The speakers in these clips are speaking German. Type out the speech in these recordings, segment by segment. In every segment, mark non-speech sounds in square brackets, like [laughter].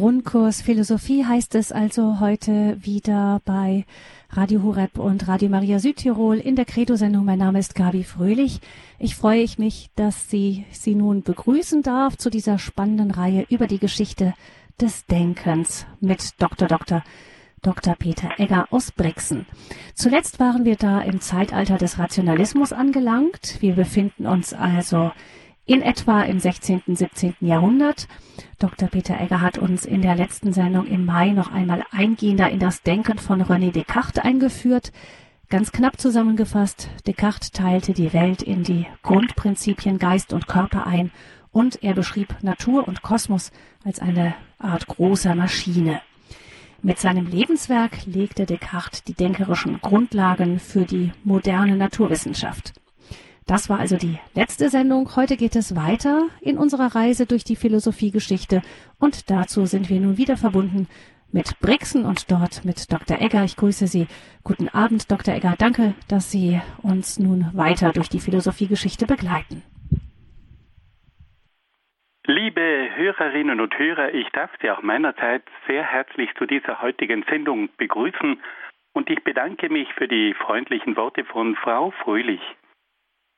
Grundkurs Philosophie heißt es also heute wieder bei Radio Horeb und Radio Maria Südtirol in der Credo-Sendung. Mein Name ist Gabi Fröhlich. Ich freue mich, dass Sie Sie nun begrüßen darf zu dieser spannenden Reihe über die Geschichte des Denkens mit Dr. Dr. Dr. Peter Egger aus Brixen. Zuletzt waren wir da im Zeitalter des Rationalismus angelangt. Wir befinden uns also in etwa im 16., 17. Jahrhundert. Dr. Peter Egger hat uns in der letzten Sendung im Mai noch einmal eingehender in das Denken von René Descartes eingeführt. Ganz knapp zusammengefasst, Descartes teilte die Welt in die Grundprinzipien Geist und Körper ein und er beschrieb Natur und Kosmos als eine Art großer Maschine. Mit seinem Lebenswerk legte Descartes die denkerischen Grundlagen für die moderne Naturwissenschaft. Das war also die letzte Sendung. Heute geht es weiter in unserer Reise durch die Philosophiegeschichte und dazu sind wir nun wieder verbunden mit Brixen und dort mit Dr. Egger. Ich grüße Sie. Guten Abend, Dr. Egger. Danke, dass Sie uns nun weiter durch die Philosophiegeschichte begleiten. Liebe Hörerinnen und Hörer, ich darf Sie auch meinerzeit sehr herzlich zu dieser heutigen Sendung begrüßen und ich bedanke mich für die freundlichen Worte von Frau Fröhlich.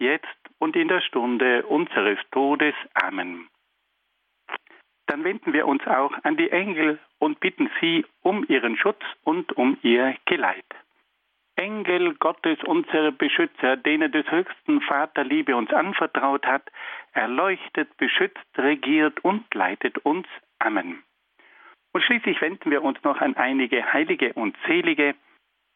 jetzt und in der Stunde unseres Todes. Amen. Dann wenden wir uns auch an die Engel und bitten sie um ihren Schutz und um ihr Geleit. Engel Gottes, unsere Beschützer, denen des höchsten Vater Liebe uns anvertraut hat, erleuchtet, beschützt, regiert und leitet uns. Amen. Und schließlich wenden wir uns noch an einige Heilige und Selige,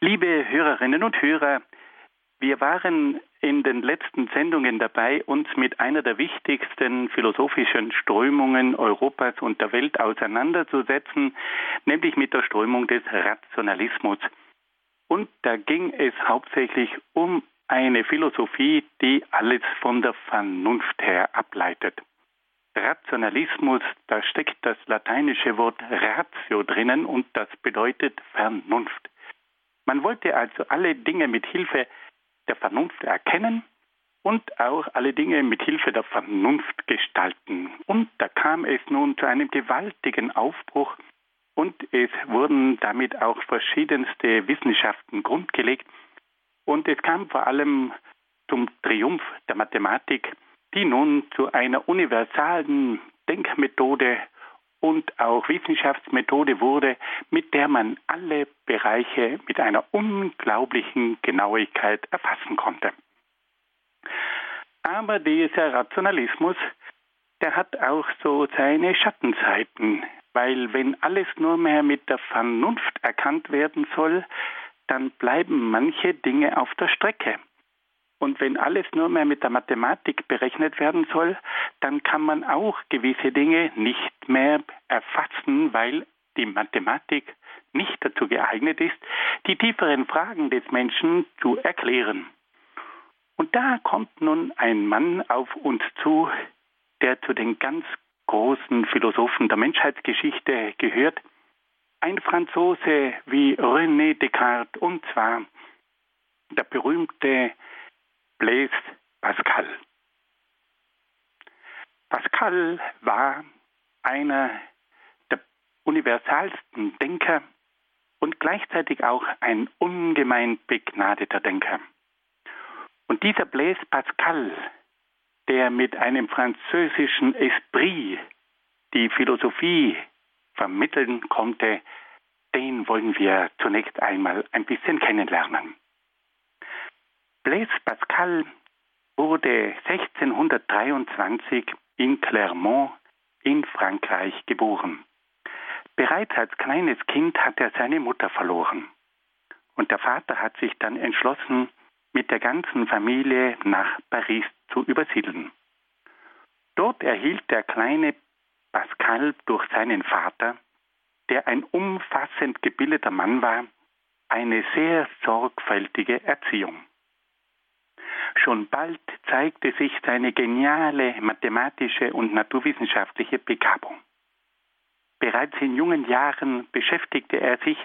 Liebe Hörerinnen und Hörer, wir waren in den letzten Sendungen dabei, uns mit einer der wichtigsten philosophischen Strömungen Europas und der Welt auseinanderzusetzen, nämlich mit der Strömung des Rationalismus. Und da ging es hauptsächlich um eine Philosophie, die alles von der Vernunft her ableitet. Rationalismus, da steckt das lateinische Wort ratio drinnen und das bedeutet Vernunft. Man wollte also alle Dinge mit Hilfe der Vernunft erkennen und auch alle Dinge mit Hilfe der Vernunft gestalten. Und da kam es nun zu einem gewaltigen Aufbruch und es wurden damit auch verschiedenste Wissenschaften grundgelegt und es kam vor allem zum Triumph der Mathematik, die nun zu einer universalen Denkmethode und auch Wissenschaftsmethode wurde, mit der man alle Bereiche mit einer unglaublichen Genauigkeit erfassen konnte. Aber dieser Rationalismus, der hat auch so seine Schattenseiten, weil wenn alles nur mehr mit der Vernunft erkannt werden soll, dann bleiben manche Dinge auf der Strecke. Und wenn alles nur mehr mit der Mathematik berechnet werden soll, dann kann man auch gewisse Dinge nicht mehr erfassen, weil die Mathematik nicht dazu geeignet ist, die tieferen Fragen des Menschen zu erklären. Und da kommt nun ein Mann auf uns zu, der zu den ganz großen Philosophen der Menschheitsgeschichte gehört, ein Franzose wie René Descartes, und zwar der berühmte Blaise Pascal. Pascal war einer der universalsten Denker und gleichzeitig auch ein ungemein begnadeter Denker. Und dieser Blaise Pascal, der mit einem französischen Esprit die Philosophie vermitteln konnte, den wollen wir zunächst einmal ein bisschen kennenlernen. Blaise Pascal wurde 1623 in Clermont in Frankreich geboren. Bereits als kleines Kind hat er seine Mutter verloren. Und der Vater hat sich dann entschlossen, mit der ganzen Familie nach Paris zu übersiedeln. Dort erhielt der kleine Pascal durch seinen Vater, der ein umfassend gebildeter Mann war, eine sehr sorgfältige Erziehung. Schon bald zeigte sich seine geniale mathematische und naturwissenschaftliche Begabung. Bereits in jungen Jahren beschäftigte er sich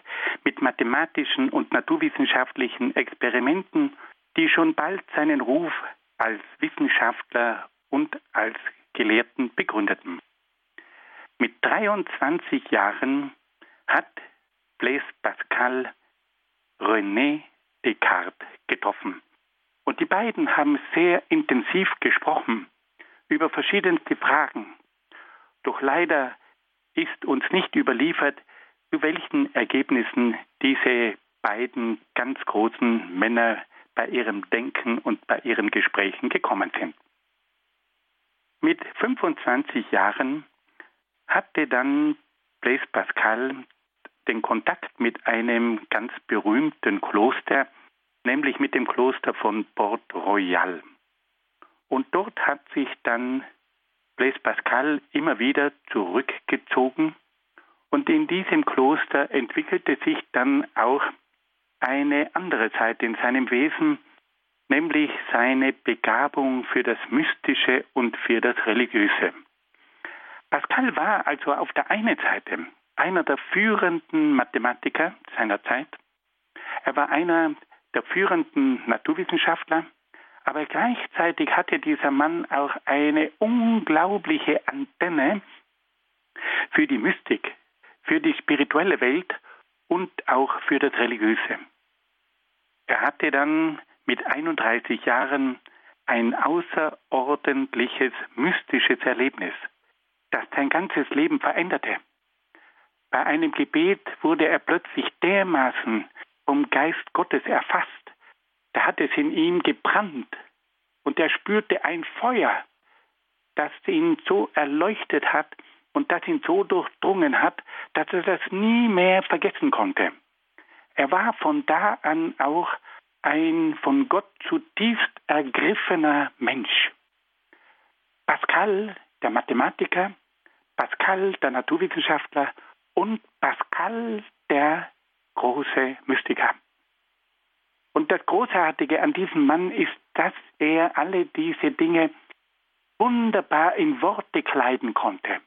mit mathematischen und naturwissenschaftlichen Experimenten, die schon bald seinen Ruf als Wissenschaftler und als Gelehrten begründeten. Mit 23 Jahren hat Blaise Pascal René Descartes getroffen. Und die beiden haben sehr intensiv gesprochen über verschiedenste Fragen. Doch leider ist uns nicht überliefert, zu welchen Ergebnissen diese beiden ganz großen Männer bei ihrem Denken und bei ihren Gesprächen gekommen sind. Mit 25 Jahren hatte dann Blaise Pascal den Kontakt mit einem ganz berühmten Kloster, nämlich mit dem Kloster von Port Royal. Und dort hat sich dann Blaise Pascal immer wieder zurückgezogen und in diesem Kloster entwickelte sich dann auch eine andere Seite in seinem Wesen, nämlich seine Begabung für das Mystische und für das Religiöse. Pascal war also auf der einen Seite einer der führenden Mathematiker seiner Zeit. Er war einer der führenden Naturwissenschaftler, aber gleichzeitig hatte dieser Mann auch eine unglaubliche Antenne für die Mystik, für die spirituelle Welt und auch für das Religiöse. Er hatte dann mit 31 Jahren ein außerordentliches mystisches Erlebnis, das sein ganzes Leben veränderte. Bei einem Gebet wurde er plötzlich dermaßen vom Geist Gottes erfasst. Da hat es in ihm gebrannt und er spürte ein Feuer, das ihn so erleuchtet hat und das ihn so durchdrungen hat, dass er das nie mehr vergessen konnte. Er war von da an auch ein von Gott zutiefst ergriffener Mensch. Pascal, der Mathematiker, Pascal, der Naturwissenschaftler und Pascal, der große Mystiker. Und das Großartige an diesem Mann ist, dass er alle diese Dinge wunderbar in Worte kleiden konnte.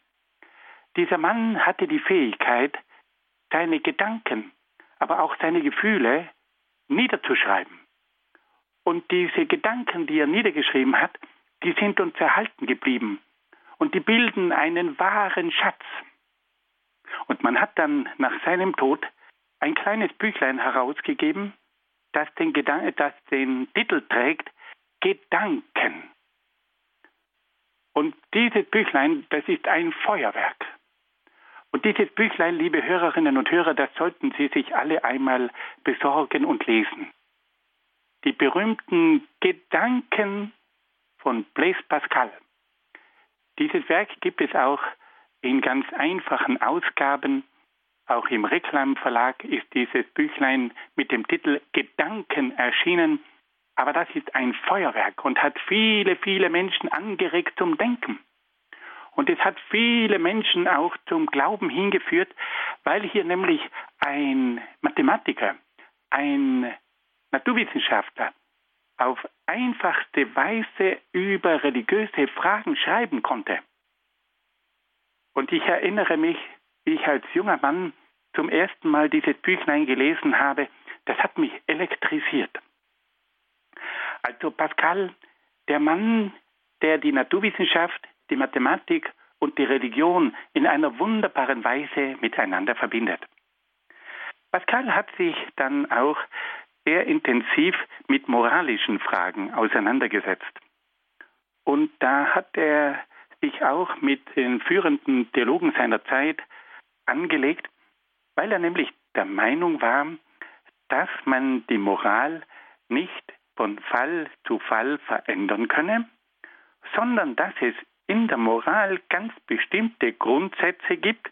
Dieser Mann hatte die Fähigkeit, seine Gedanken, aber auch seine Gefühle niederzuschreiben. Und diese Gedanken, die er niedergeschrieben hat, die sind uns erhalten geblieben. Und die bilden einen wahren Schatz. Und man hat dann nach seinem Tod ein kleines Büchlein herausgegeben, das den, Gedan das den Titel trägt Gedanken. Und dieses Büchlein, das ist ein Feuerwerk. Und dieses Büchlein, liebe Hörerinnen und Hörer, das sollten Sie sich alle einmal besorgen und lesen. Die berühmten Gedanken von Blaise Pascal. Dieses Werk gibt es auch in ganz einfachen Ausgaben. Auch im Reklamverlag ist dieses Büchlein mit dem Titel Gedanken erschienen. Aber das ist ein Feuerwerk und hat viele, viele Menschen angeregt zum Denken. Und es hat viele Menschen auch zum Glauben hingeführt, weil hier nämlich ein Mathematiker, ein Naturwissenschaftler auf einfachste Weise über religiöse Fragen schreiben konnte. Und ich erinnere mich, ich als junger Mann zum ersten Mal dieses Büchlein gelesen habe, das hat mich elektrisiert. Also Pascal, der Mann, der die Naturwissenschaft, die Mathematik und die Religion in einer wunderbaren Weise miteinander verbindet. Pascal hat sich dann auch sehr intensiv mit moralischen Fragen auseinandergesetzt. Und da hat er sich auch mit den führenden Theologen seiner Zeit angelegt, weil er nämlich der Meinung war, dass man die Moral nicht von Fall zu Fall verändern könne, sondern dass es in der Moral ganz bestimmte Grundsätze gibt,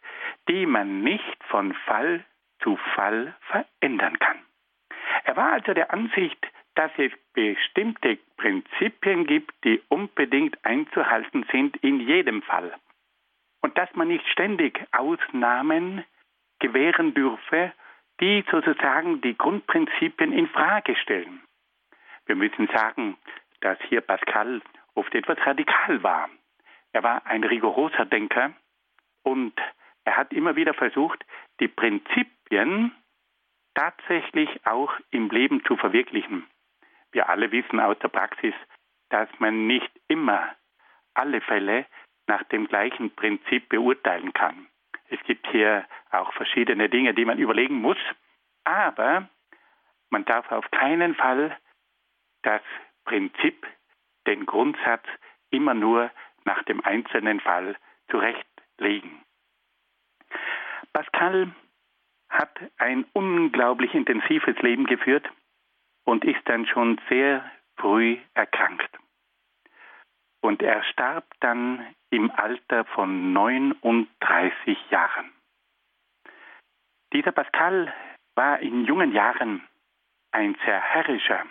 die man nicht von Fall zu Fall verändern kann. Er war also der Ansicht, dass es bestimmte Prinzipien gibt, die unbedingt einzuhalten sind in jedem Fall. Und dass man nicht ständig Ausnahmen gewähren dürfe, die sozusagen die Grundprinzipien in Frage stellen. Wir müssen sagen, dass hier Pascal oft etwas radikal war. Er war ein rigoroser Denker und er hat immer wieder versucht, die Prinzipien tatsächlich auch im Leben zu verwirklichen. Wir alle wissen aus der Praxis, dass man nicht immer alle Fälle nach dem gleichen Prinzip beurteilen kann. Es gibt hier auch verschiedene Dinge, die man überlegen muss, aber man darf auf keinen Fall das Prinzip, den Grundsatz immer nur nach dem einzelnen Fall zurechtlegen. Pascal hat ein unglaublich intensives Leben geführt und ist dann schon sehr früh erkrankt. Und er starb dann im Alter von 39 Jahren. Dieser Pascal war in jungen Jahren ein sehr herrischer,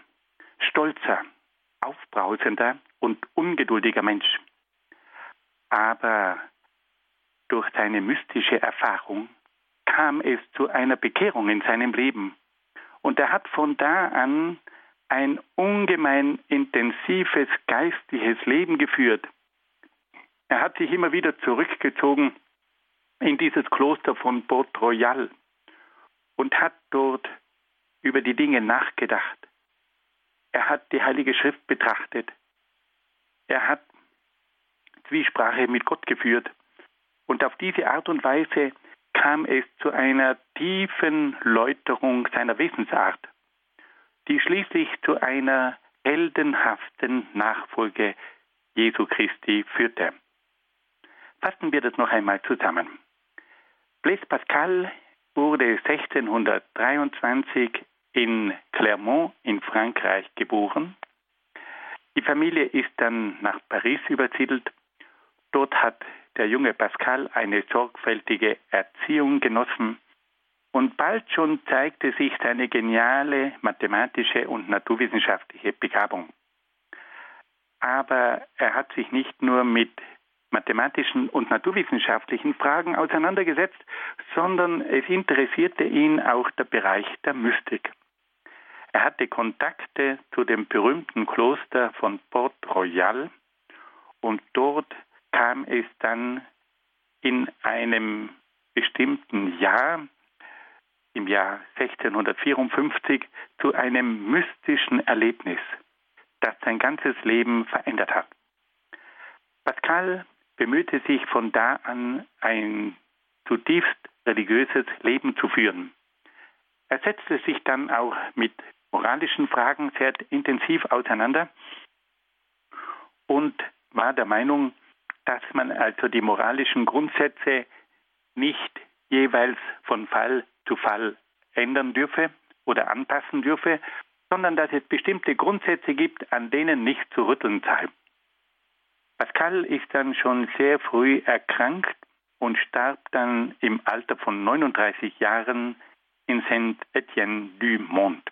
stolzer, aufbrausender und ungeduldiger Mensch. Aber durch seine mystische Erfahrung kam es zu einer Bekehrung in seinem Leben. Und er hat von da an ein ungemein intensives geistliches Leben geführt. Er hat sich immer wieder zurückgezogen in dieses Kloster von Port Royal und hat dort über die Dinge nachgedacht. Er hat die Heilige Schrift betrachtet. Er hat Zwiesprache mit Gott geführt. Und auf diese Art und Weise kam es zu einer tiefen Läuterung seiner Wesensart, die schließlich zu einer heldenhaften Nachfolge Jesu Christi führte. Fassen wir das noch einmal zusammen. Blaise Pascal wurde 1623 in Clermont in Frankreich geboren. Die Familie ist dann nach Paris übersiedelt. Dort hat der junge Pascal eine sorgfältige Erziehung genossen und bald schon zeigte sich seine geniale mathematische und naturwissenschaftliche Begabung. Aber er hat sich nicht nur mit mathematischen und naturwissenschaftlichen Fragen auseinandergesetzt, sondern es interessierte ihn auch der Bereich der Mystik. Er hatte Kontakte zu dem berühmten Kloster von Port Royal und dort kam es dann in einem bestimmten Jahr, im Jahr 1654, zu einem mystischen Erlebnis, das sein ganzes Leben verändert hat. Pascal bemühte sich von da an, ein zutiefst religiöses Leben zu führen. Er setzte sich dann auch mit moralischen Fragen sehr intensiv auseinander und war der Meinung, dass man also die moralischen Grundsätze nicht jeweils von Fall zu Fall ändern dürfe oder anpassen dürfe, sondern dass es bestimmte Grundsätze gibt, an denen nicht zu rütteln sei. Pascal ist dann schon sehr früh erkrankt und starb dann im Alter von 39 Jahren in Saint-Étienne-du-Mont.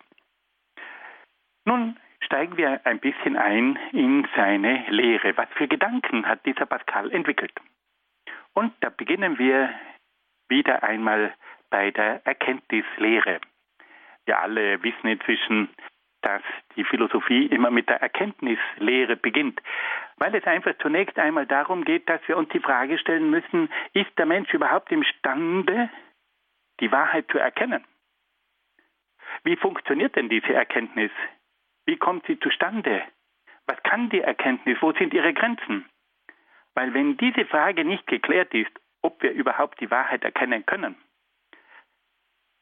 Nun steigen wir ein bisschen ein in seine Lehre. Was für Gedanken hat dieser Pascal entwickelt? Und da beginnen wir wieder einmal bei der Erkenntnislehre. Wir alle wissen inzwischen, dass die Philosophie immer mit der Erkenntnislehre beginnt, weil es einfach zunächst einmal darum geht, dass wir uns die Frage stellen müssen, ist der Mensch überhaupt imstande, die Wahrheit zu erkennen? Wie funktioniert denn diese Erkenntnis? Wie kommt sie zustande? Was kann die Erkenntnis? Wo sind ihre Grenzen? Weil wenn diese Frage nicht geklärt ist, ob wir überhaupt die Wahrheit erkennen können,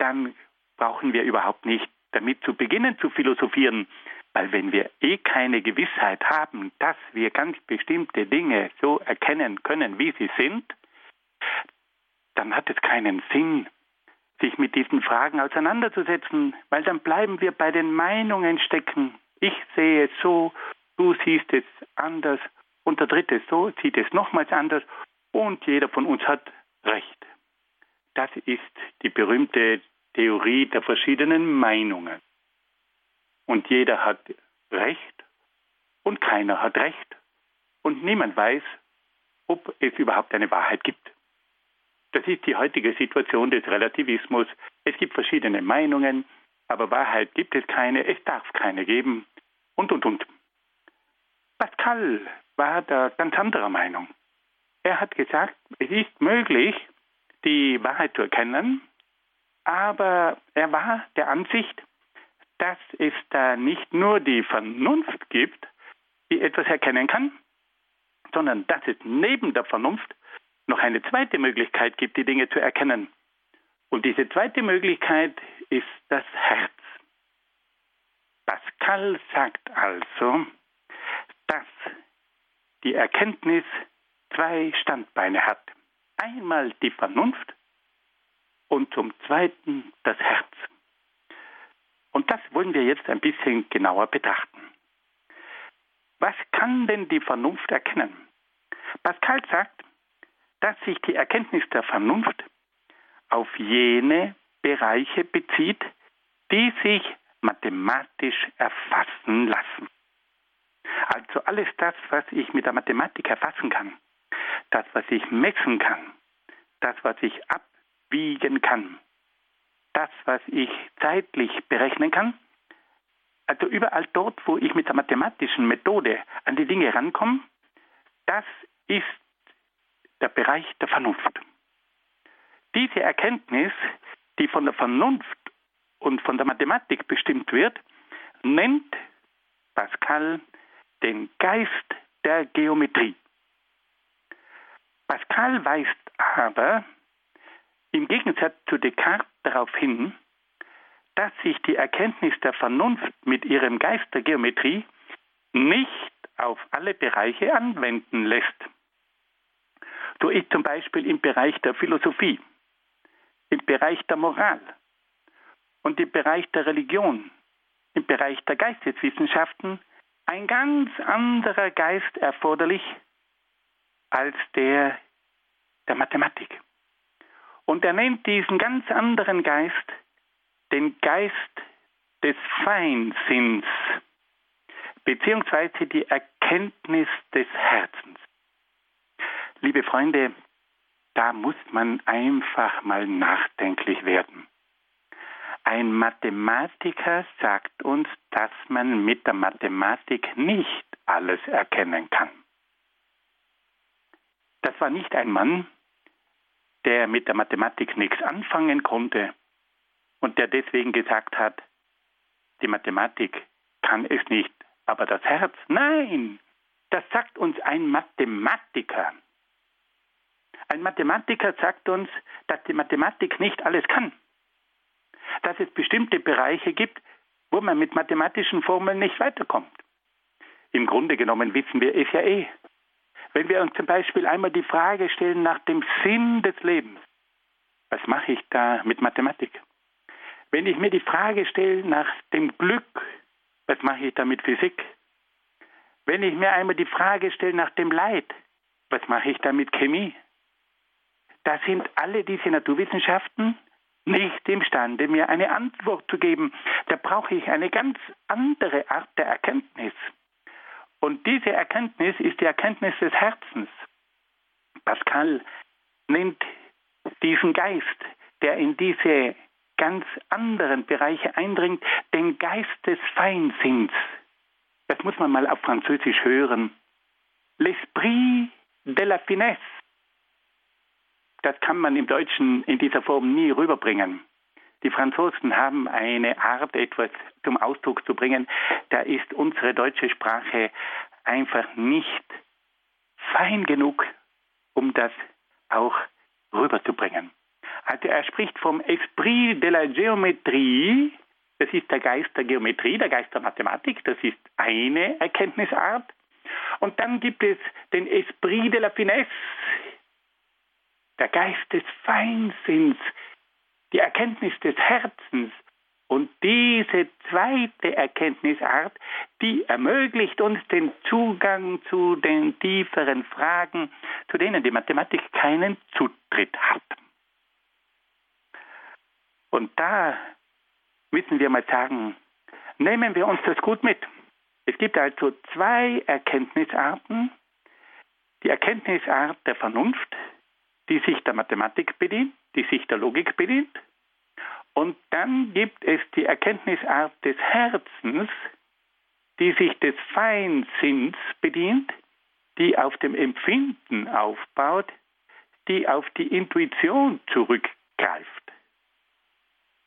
dann brauchen wir überhaupt nicht damit zu beginnen zu philosophieren, weil wenn wir eh keine Gewissheit haben, dass wir ganz bestimmte Dinge so erkennen können, wie sie sind, dann hat es keinen Sinn, sich mit diesen Fragen auseinanderzusetzen, weil dann bleiben wir bei den Meinungen stecken. Ich sehe es so, du siehst es anders und der dritte so, sieht es nochmals anders und jeder von uns hat Recht. Das ist die berühmte Theorie der verschiedenen Meinungen. Und jeder hat Recht und keiner hat Recht und niemand weiß, ob es überhaupt eine Wahrheit gibt. Das ist die heutige Situation des Relativismus. Es gibt verschiedene Meinungen, aber Wahrheit gibt es keine, es darf keine geben und, und, und. Pascal war da ganz anderer Meinung. Er hat gesagt, es ist möglich, die Wahrheit zu erkennen, aber er war der Ansicht, dass es da nicht nur die Vernunft gibt, die etwas erkennen kann, sondern dass es neben der Vernunft noch eine zweite Möglichkeit gibt, die Dinge zu erkennen. Und diese zweite Möglichkeit ist das Herz. Pascal sagt also, dass die Erkenntnis zwei Standbeine hat. Einmal die Vernunft und zum Zweiten das Herz. Und das wollen wir jetzt ein bisschen genauer betrachten. Was kann denn die Vernunft erkennen? Pascal sagt, dass sich die Erkenntnis der Vernunft auf jene Bereiche bezieht, die sich mathematisch erfassen lassen. Also alles das, was ich mit der Mathematik erfassen kann, das, was ich messen kann, das, was ich abwiegen kann, das, was ich zeitlich berechnen kann, also überall dort, wo ich mit der mathematischen Methode an die Dinge rankomme, das ist der Bereich der Vernunft. Diese Erkenntnis, die von der Vernunft und von der Mathematik bestimmt wird, nennt Pascal den Geist der Geometrie. Pascal weist aber im Gegensatz zu Descartes darauf hin, dass sich die Erkenntnis der Vernunft mit ihrem Geist der Geometrie nicht auf alle Bereiche anwenden lässt. So ist zum Beispiel im Bereich der Philosophie, im Bereich der Moral und im Bereich der Religion, im Bereich der Geisteswissenschaften ein ganz anderer Geist erforderlich als der der Mathematik. Und er nennt diesen ganz anderen Geist den Geist des Feinsinns, beziehungsweise die Erkenntnis des Herzens. Liebe Freunde, da muss man einfach mal nachdenklich werden. Ein Mathematiker sagt uns, dass man mit der Mathematik nicht alles erkennen kann. Das war nicht ein Mann, der mit der Mathematik nichts anfangen konnte und der deswegen gesagt hat, die Mathematik kann es nicht, aber das Herz, nein, das sagt uns ein Mathematiker. Ein Mathematiker sagt uns, dass die Mathematik nicht alles kann. Dass es bestimmte Bereiche gibt, wo man mit mathematischen Formeln nicht weiterkommt. Im Grunde genommen wissen wir es ja eh. Wenn wir uns zum Beispiel einmal die Frage stellen nach dem Sinn des Lebens, was mache ich da mit Mathematik? Wenn ich mir die Frage stelle nach dem Glück, was mache ich da mit Physik? Wenn ich mir einmal die Frage stelle nach dem Leid, was mache ich da mit Chemie? Da sind alle diese Naturwissenschaften nicht imstande, mir eine Antwort zu geben. Da brauche ich eine ganz andere Art der Erkenntnis. Und diese Erkenntnis ist die Erkenntnis des Herzens. Pascal nennt diesen Geist, der in diese ganz anderen Bereiche eindringt, den Geist des Feinsinns. Das muss man mal auf Französisch hören. L'esprit de la finesse. Das kann man im Deutschen in dieser Form nie rüberbringen. Die Franzosen haben eine Art, etwas zum Ausdruck zu bringen. Da ist unsere deutsche Sprache einfach nicht fein genug, um das auch rüberzubringen. Also er spricht vom Esprit de la Geometrie, das ist der Geist der Geometrie, der Geist der Mathematik, das ist eine Erkenntnisart. Und dann gibt es den Esprit de la Finesse, der Geist des Feinsinns, die Erkenntnis des Herzens. Und diese zweite Erkenntnisart, die ermöglicht uns den Zugang zu den tieferen Fragen, zu denen die Mathematik keinen Zutritt hat. Und da müssen wir mal sagen, nehmen wir uns das gut mit. Es gibt also zwei Erkenntnisarten. Die Erkenntnisart der Vernunft, die sich der Mathematik bedient, die sich der Logik bedient. Und dann gibt es die Erkenntnisart des Herzens, die sich des Feinsinns bedient, die auf dem Empfinden aufbaut, die auf die Intuition zurückgreift.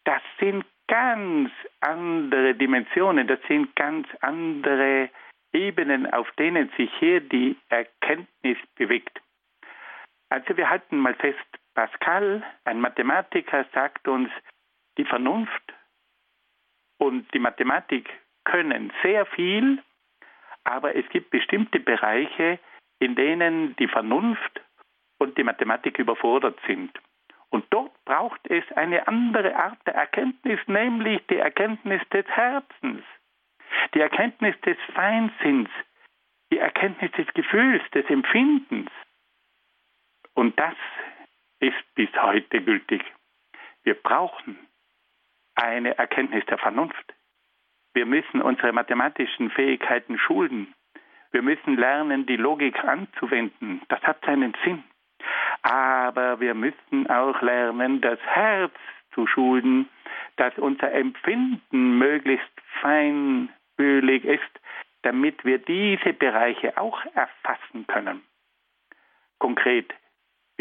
Das sind ganz andere Dimensionen, das sind ganz andere Ebenen, auf denen sich hier die Erkenntnis bewegt. Also wir halten mal fest, Pascal, ein Mathematiker, sagt uns, die Vernunft und die Mathematik können sehr viel, aber es gibt bestimmte Bereiche, in denen die Vernunft und die Mathematik überfordert sind. Und dort braucht es eine andere Art der Erkenntnis, nämlich die Erkenntnis des Herzens, die Erkenntnis des Feinsinns, die Erkenntnis des Gefühls, des Empfindens. Und das ist bis heute gültig. Wir brauchen eine Erkenntnis der Vernunft. Wir müssen unsere mathematischen Fähigkeiten schulen. Wir müssen lernen, die Logik anzuwenden. Das hat seinen Sinn. Aber wir müssen auch lernen, das Herz zu schulen, dass unser Empfinden möglichst feinfühlig ist, damit wir diese Bereiche auch erfassen können. Konkret,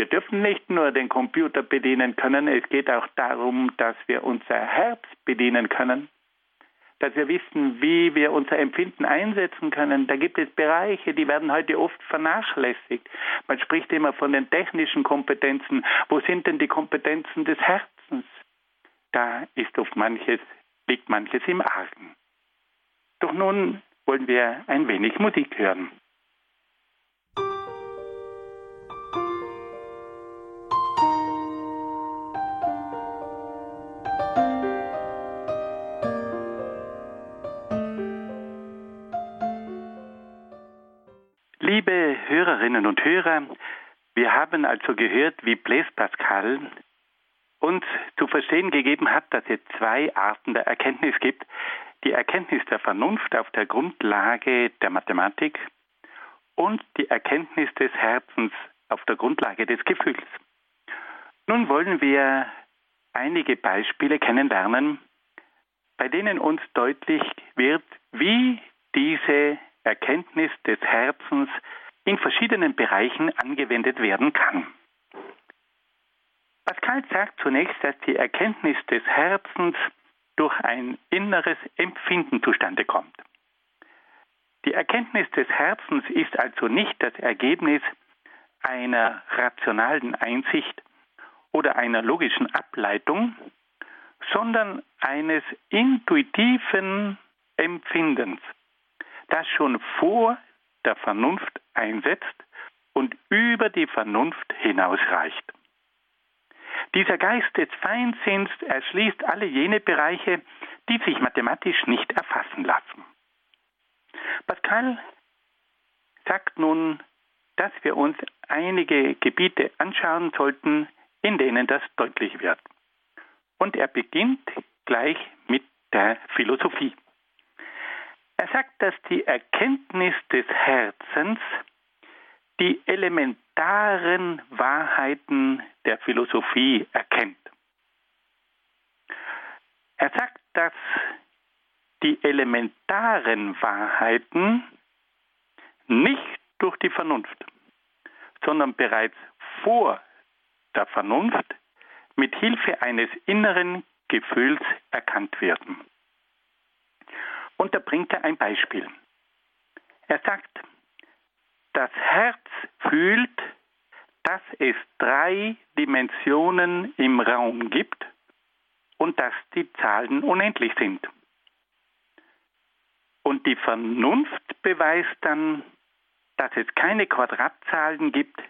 wir dürfen nicht nur den Computer bedienen können, es geht auch darum, dass wir unser Herz bedienen können, dass wir wissen, wie wir unser Empfinden einsetzen können. Da gibt es Bereiche, die werden heute oft vernachlässigt. Man spricht immer von den technischen Kompetenzen. Wo sind denn die Kompetenzen des Herzens? Da ist oft manches, liegt manches im Argen. Doch nun wollen wir ein wenig Musik hören. Hörerinnen und Hörer, wir haben also gehört, wie Blaise Pascal uns zu verstehen gegeben hat, dass es zwei Arten der Erkenntnis gibt. Die Erkenntnis der Vernunft auf der Grundlage der Mathematik und die Erkenntnis des Herzens auf der Grundlage des Gefühls. Nun wollen wir einige Beispiele kennenlernen, bei denen uns deutlich wird, wie diese Erkenntnis des Herzens in verschiedenen Bereichen angewendet werden kann. Pascal sagt zunächst, dass die Erkenntnis des Herzens durch ein inneres Empfinden zustande kommt. Die Erkenntnis des Herzens ist also nicht das Ergebnis einer rationalen Einsicht oder einer logischen Ableitung, sondern eines intuitiven Empfindens das schon vor der Vernunft einsetzt und über die Vernunft hinausreicht. Dieser Geist des Feinsinns erschließt alle jene Bereiche, die sich mathematisch nicht erfassen lassen. Pascal sagt nun, dass wir uns einige Gebiete anschauen sollten, in denen das deutlich wird. Und er beginnt gleich mit der Philosophie. Er sagt, dass die Erkenntnis des Herzens die elementaren Wahrheiten der Philosophie erkennt. Er sagt, dass die elementaren Wahrheiten nicht durch die Vernunft, sondern bereits vor der Vernunft mit Hilfe eines inneren Gefühls erkannt werden. Und da bringt er ein Beispiel. Er sagt, das Herz fühlt, dass es drei Dimensionen im Raum gibt und dass die Zahlen unendlich sind. Und die Vernunft beweist dann, dass es keine Quadratzahlen gibt,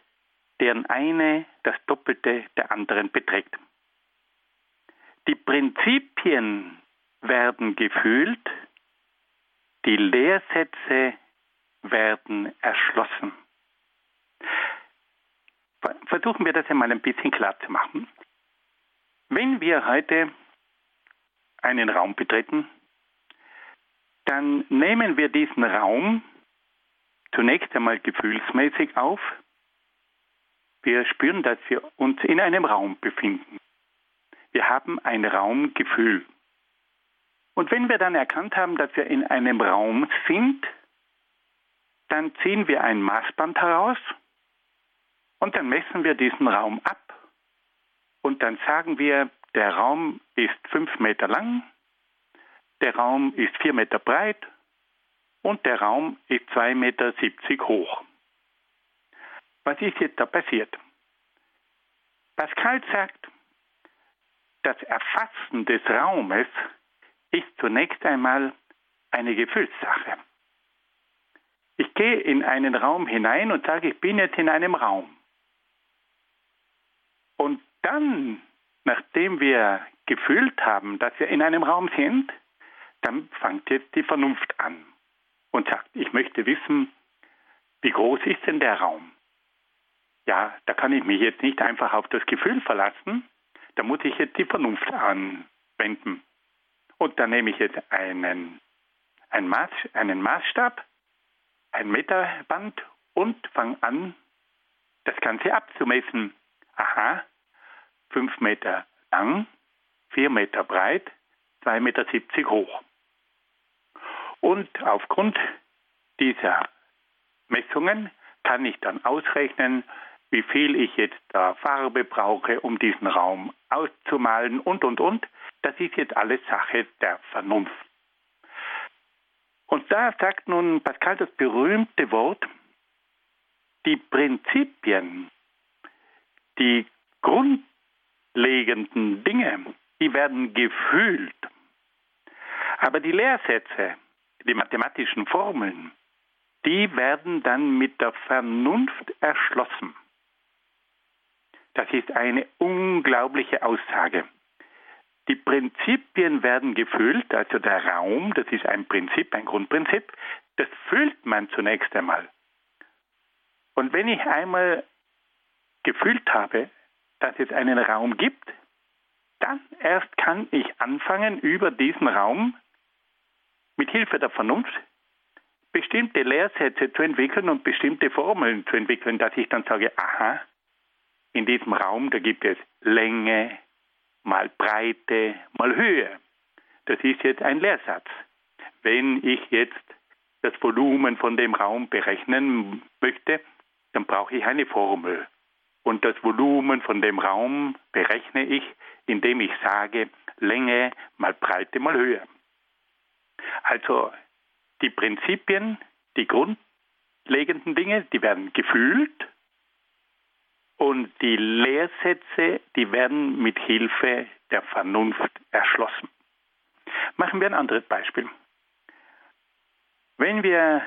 deren eine das Doppelte der anderen beträgt. Die Prinzipien werden gefühlt, die Lehrsätze werden erschlossen. Versuchen wir das einmal ein bisschen klar zu machen. Wenn wir heute einen Raum betreten, dann nehmen wir diesen Raum zunächst einmal gefühlsmäßig auf. Wir spüren, dass wir uns in einem Raum befinden. Wir haben ein Raumgefühl. Und wenn wir dann erkannt haben, dass wir in einem Raum sind, dann ziehen wir ein Maßband heraus und dann messen wir diesen Raum ab. Und dann sagen wir, der Raum ist fünf Meter lang, der Raum ist vier Meter breit und der Raum ist zwei Meter siebzig hoch. Was ist jetzt da passiert? Pascal sagt, das Erfassen des Raumes ist zunächst einmal eine Gefühlssache. Ich gehe in einen Raum hinein und sage, ich bin jetzt in einem Raum. Und dann, nachdem wir gefühlt haben, dass wir in einem Raum sind, dann fängt jetzt die Vernunft an und sagt, ich möchte wissen, wie groß ist denn der Raum? Ja, da kann ich mich jetzt nicht einfach auf das Gefühl verlassen, da muss ich jetzt die Vernunft anwenden. Und dann nehme ich jetzt einen, einen, Maß, einen Maßstab, ein Meterband und fange an, das Ganze abzumessen. Aha, fünf Meter lang, vier Meter breit, zwei Meter siebzig hoch. Und aufgrund dieser Messungen kann ich dann ausrechnen, wie viel ich jetzt da Farbe brauche, um diesen Raum auszumalen und, und, und. Das ist jetzt alles Sache der Vernunft. Und da sagt nun Pascal das berühmte Wort, die Prinzipien, die grundlegenden Dinge, die werden gefühlt. Aber die Lehrsätze, die mathematischen Formeln, die werden dann mit der Vernunft erschlossen. Das ist eine unglaubliche Aussage. Die Prinzipien werden gefüllt, also der Raum, das ist ein Prinzip, ein Grundprinzip, das füllt man zunächst einmal. Und wenn ich einmal gefühlt habe, dass es einen Raum gibt, dann erst kann ich anfangen, über diesen Raum mit Hilfe der Vernunft bestimmte Lehrsätze zu entwickeln und bestimmte Formeln zu entwickeln, dass ich dann sage, aha, in diesem Raum, da gibt es Länge, mal Breite, mal Höhe. Das ist jetzt ein Lehrsatz. Wenn ich jetzt das Volumen von dem Raum berechnen möchte, dann brauche ich eine Formel. Und das Volumen von dem Raum berechne ich, indem ich sage Länge mal Breite mal Höhe. Also die Prinzipien, die grundlegenden Dinge, die werden gefühlt und die Lehrsätze, die werden mit Hilfe der Vernunft erschlossen. Machen wir ein anderes Beispiel. Wenn wir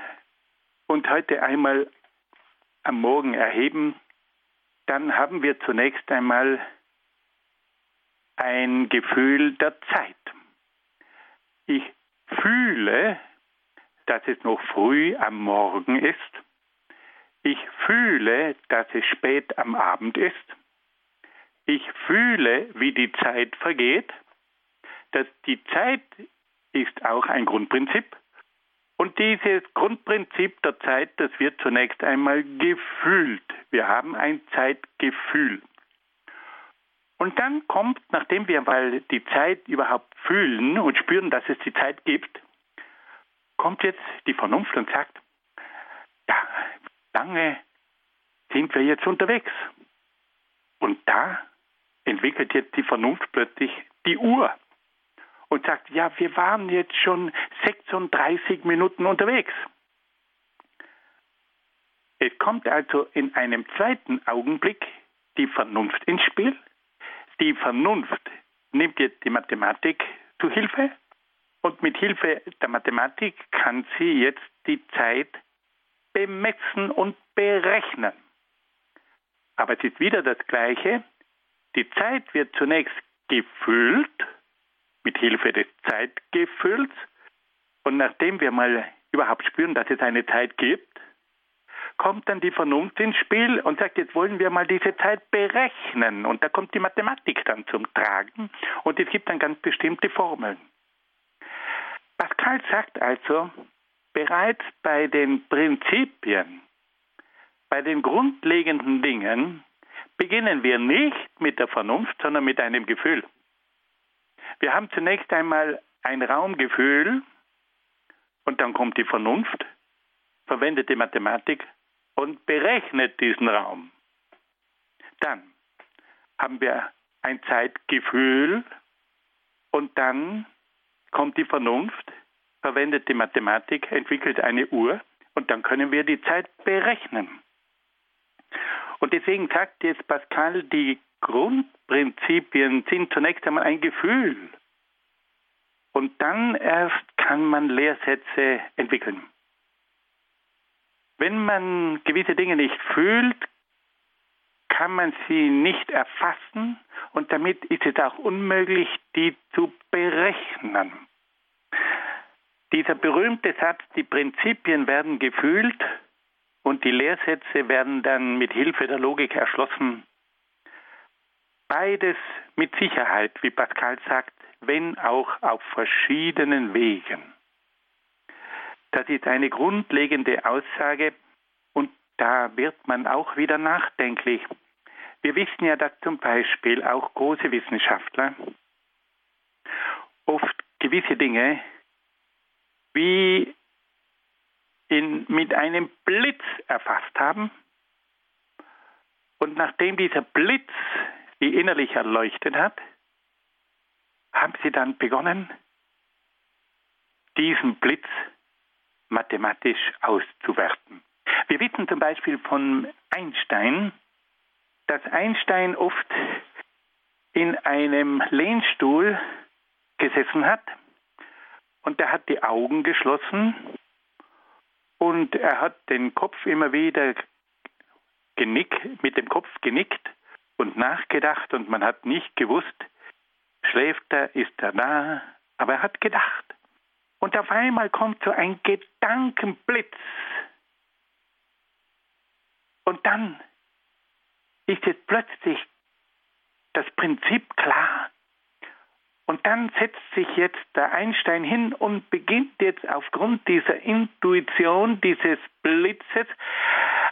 uns heute einmal am Morgen erheben, dann haben wir zunächst einmal ein Gefühl der Zeit. Ich fühle, dass es noch früh am Morgen ist ich fühle, dass es spät am Abend ist. Ich fühle, wie die Zeit vergeht. Dass die Zeit ist auch ein Grundprinzip. Und dieses Grundprinzip der Zeit, das wird zunächst einmal gefühlt. Wir haben ein Zeitgefühl. Und dann kommt, nachdem wir mal die Zeit überhaupt fühlen und spüren, dass es die Zeit gibt, kommt jetzt die Vernunft und sagt, ja, lange sind wir jetzt unterwegs? Und da entwickelt jetzt die Vernunft plötzlich die Uhr. und sagt, ja, wir waren jetzt schon 36 Minuten unterwegs. Es kommt also in einem zweiten Augenblick die Vernunft ins Spiel. Die Vernunft nimmt jetzt die Mathematik zu Hilfe und mit Hilfe der Mathematik kann sie jetzt die Zeit bemessen und berechnen. Aber es ist wieder das Gleiche. Die Zeit wird zunächst gefüllt mit Hilfe des Zeitgefülls und nachdem wir mal überhaupt spüren, dass es eine Zeit gibt, kommt dann die Vernunft ins Spiel und sagt, jetzt wollen wir mal diese Zeit berechnen. Und da kommt die Mathematik dann zum Tragen und es gibt dann ganz bestimmte Formeln. Pascal sagt also, bereits bei den Prinzipien, bei den grundlegenden Dingen, beginnen wir nicht mit der Vernunft, sondern mit einem Gefühl. Wir haben zunächst einmal ein Raumgefühl und dann kommt die Vernunft, verwendet die Mathematik und berechnet diesen Raum. Dann haben wir ein Zeitgefühl und dann kommt die Vernunft, verwendet die Mathematik, entwickelt eine Uhr und dann können wir die Zeit berechnen. Und deswegen sagt jetzt Pascal, die Grundprinzipien sind zunächst einmal ein Gefühl. Und dann erst kann man Lehrsätze entwickeln. Wenn man gewisse Dinge nicht fühlt, kann man sie nicht erfassen und damit ist es auch unmöglich, die zu berechnen. Dieser berühmte Satz, die Prinzipien werden gefühlt und die Lehrsätze werden dann mit Hilfe der Logik erschlossen. Beides mit Sicherheit, wie Pascal sagt, wenn auch auf verschiedenen Wegen. Das ist eine grundlegende Aussage und da wird man auch wieder nachdenklich. Wir wissen ja, dass zum Beispiel auch große Wissenschaftler oft gewisse Dinge wie in, mit einem Blitz erfasst haben. Und nachdem dieser Blitz sie innerlich erleuchtet hat, haben sie dann begonnen, diesen Blitz mathematisch auszuwerten. Wir wissen zum Beispiel von Einstein, dass Einstein oft in einem Lehnstuhl gesessen hat und er hat die Augen geschlossen und er hat den Kopf immer wieder genickt, mit dem Kopf genickt und nachgedacht und man hat nicht gewusst, schläft er, ist er da, aber er hat gedacht. Und auf einmal kommt so ein Gedankenblitz. Und dann ist jetzt plötzlich das Prinzip klar. Und dann setzt sich jetzt der Einstein hin und beginnt jetzt aufgrund dieser Intuition, dieses Blitzes,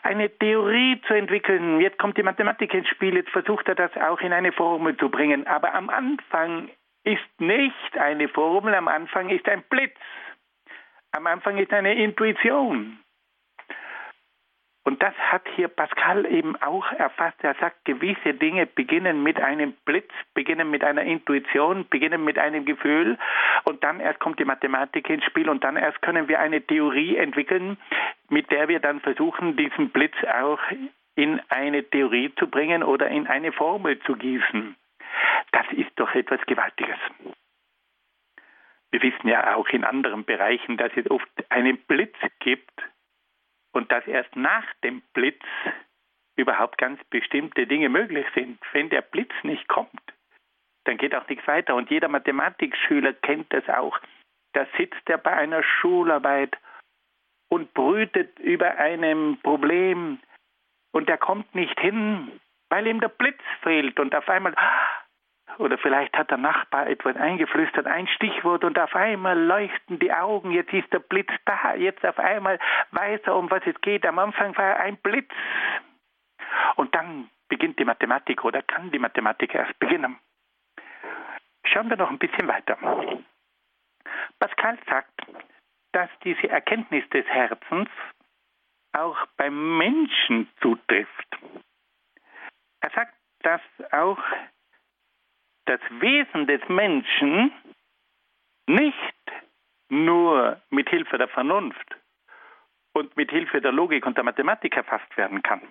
eine Theorie zu entwickeln. Jetzt kommt die Mathematik ins Spiel, jetzt versucht er das auch in eine Formel zu bringen. Aber am Anfang ist nicht eine Formel, am Anfang ist ein Blitz. Am Anfang ist eine Intuition. Und das hat hier Pascal eben auch erfasst. Er sagt, gewisse Dinge beginnen mit einem Blitz, beginnen mit einer Intuition, beginnen mit einem Gefühl und dann erst kommt die Mathematik ins Spiel und dann erst können wir eine Theorie entwickeln, mit der wir dann versuchen, diesen Blitz auch in eine Theorie zu bringen oder in eine Formel zu gießen. Das ist doch etwas Gewaltiges. Wir wissen ja auch in anderen Bereichen, dass es oft einen Blitz gibt und dass erst nach dem Blitz überhaupt ganz bestimmte Dinge möglich sind. Wenn der Blitz nicht kommt, dann geht auch nichts weiter. Und jeder Mathematikschüler kennt das auch. Da sitzt er bei einer Schularbeit und brütet über einem Problem und er kommt nicht hin, weil ihm der Blitz fehlt und auf einmal oder vielleicht hat der Nachbar etwas eingeflüstert, ein Stichwort und auf einmal leuchten die Augen, jetzt ist der Blitz da, jetzt auf einmal weiß er, um was es geht. Am Anfang war er ein Blitz. Und dann beginnt die Mathematik oder kann die Mathematik erst beginnen. Schauen wir noch ein bisschen weiter. Pascal sagt, dass diese Erkenntnis des Herzens auch beim Menschen zutrifft. Er sagt, dass auch das Wesen des Menschen nicht nur mit Hilfe der Vernunft und mit Hilfe der Logik und der Mathematik erfasst werden kann.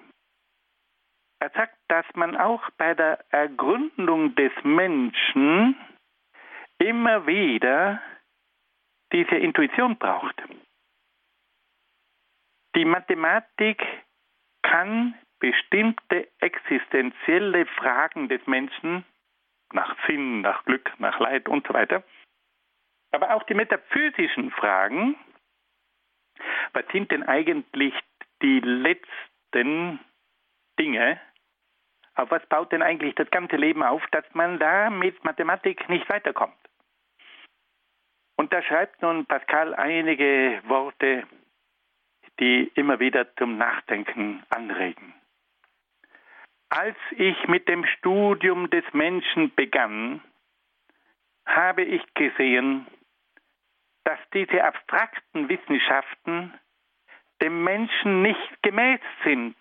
Er sagt, dass man auch bei der Ergründung des Menschen immer wieder diese Intuition braucht. Die Mathematik kann bestimmte existenzielle Fragen des Menschen nach Sinn, nach Glück, nach Leid und so weiter, aber auch die metaphysischen Fragen, was sind denn eigentlich die letzten Dinge, auf was baut denn eigentlich das ganze Leben auf, dass man da mit Mathematik nicht weiterkommt? Und da schreibt nun Pascal einige Worte, die immer wieder zum Nachdenken anregen. Als ich mit dem Studium des Menschen begann, habe ich gesehen, dass diese abstrakten Wissenschaften dem Menschen nicht gemäß sind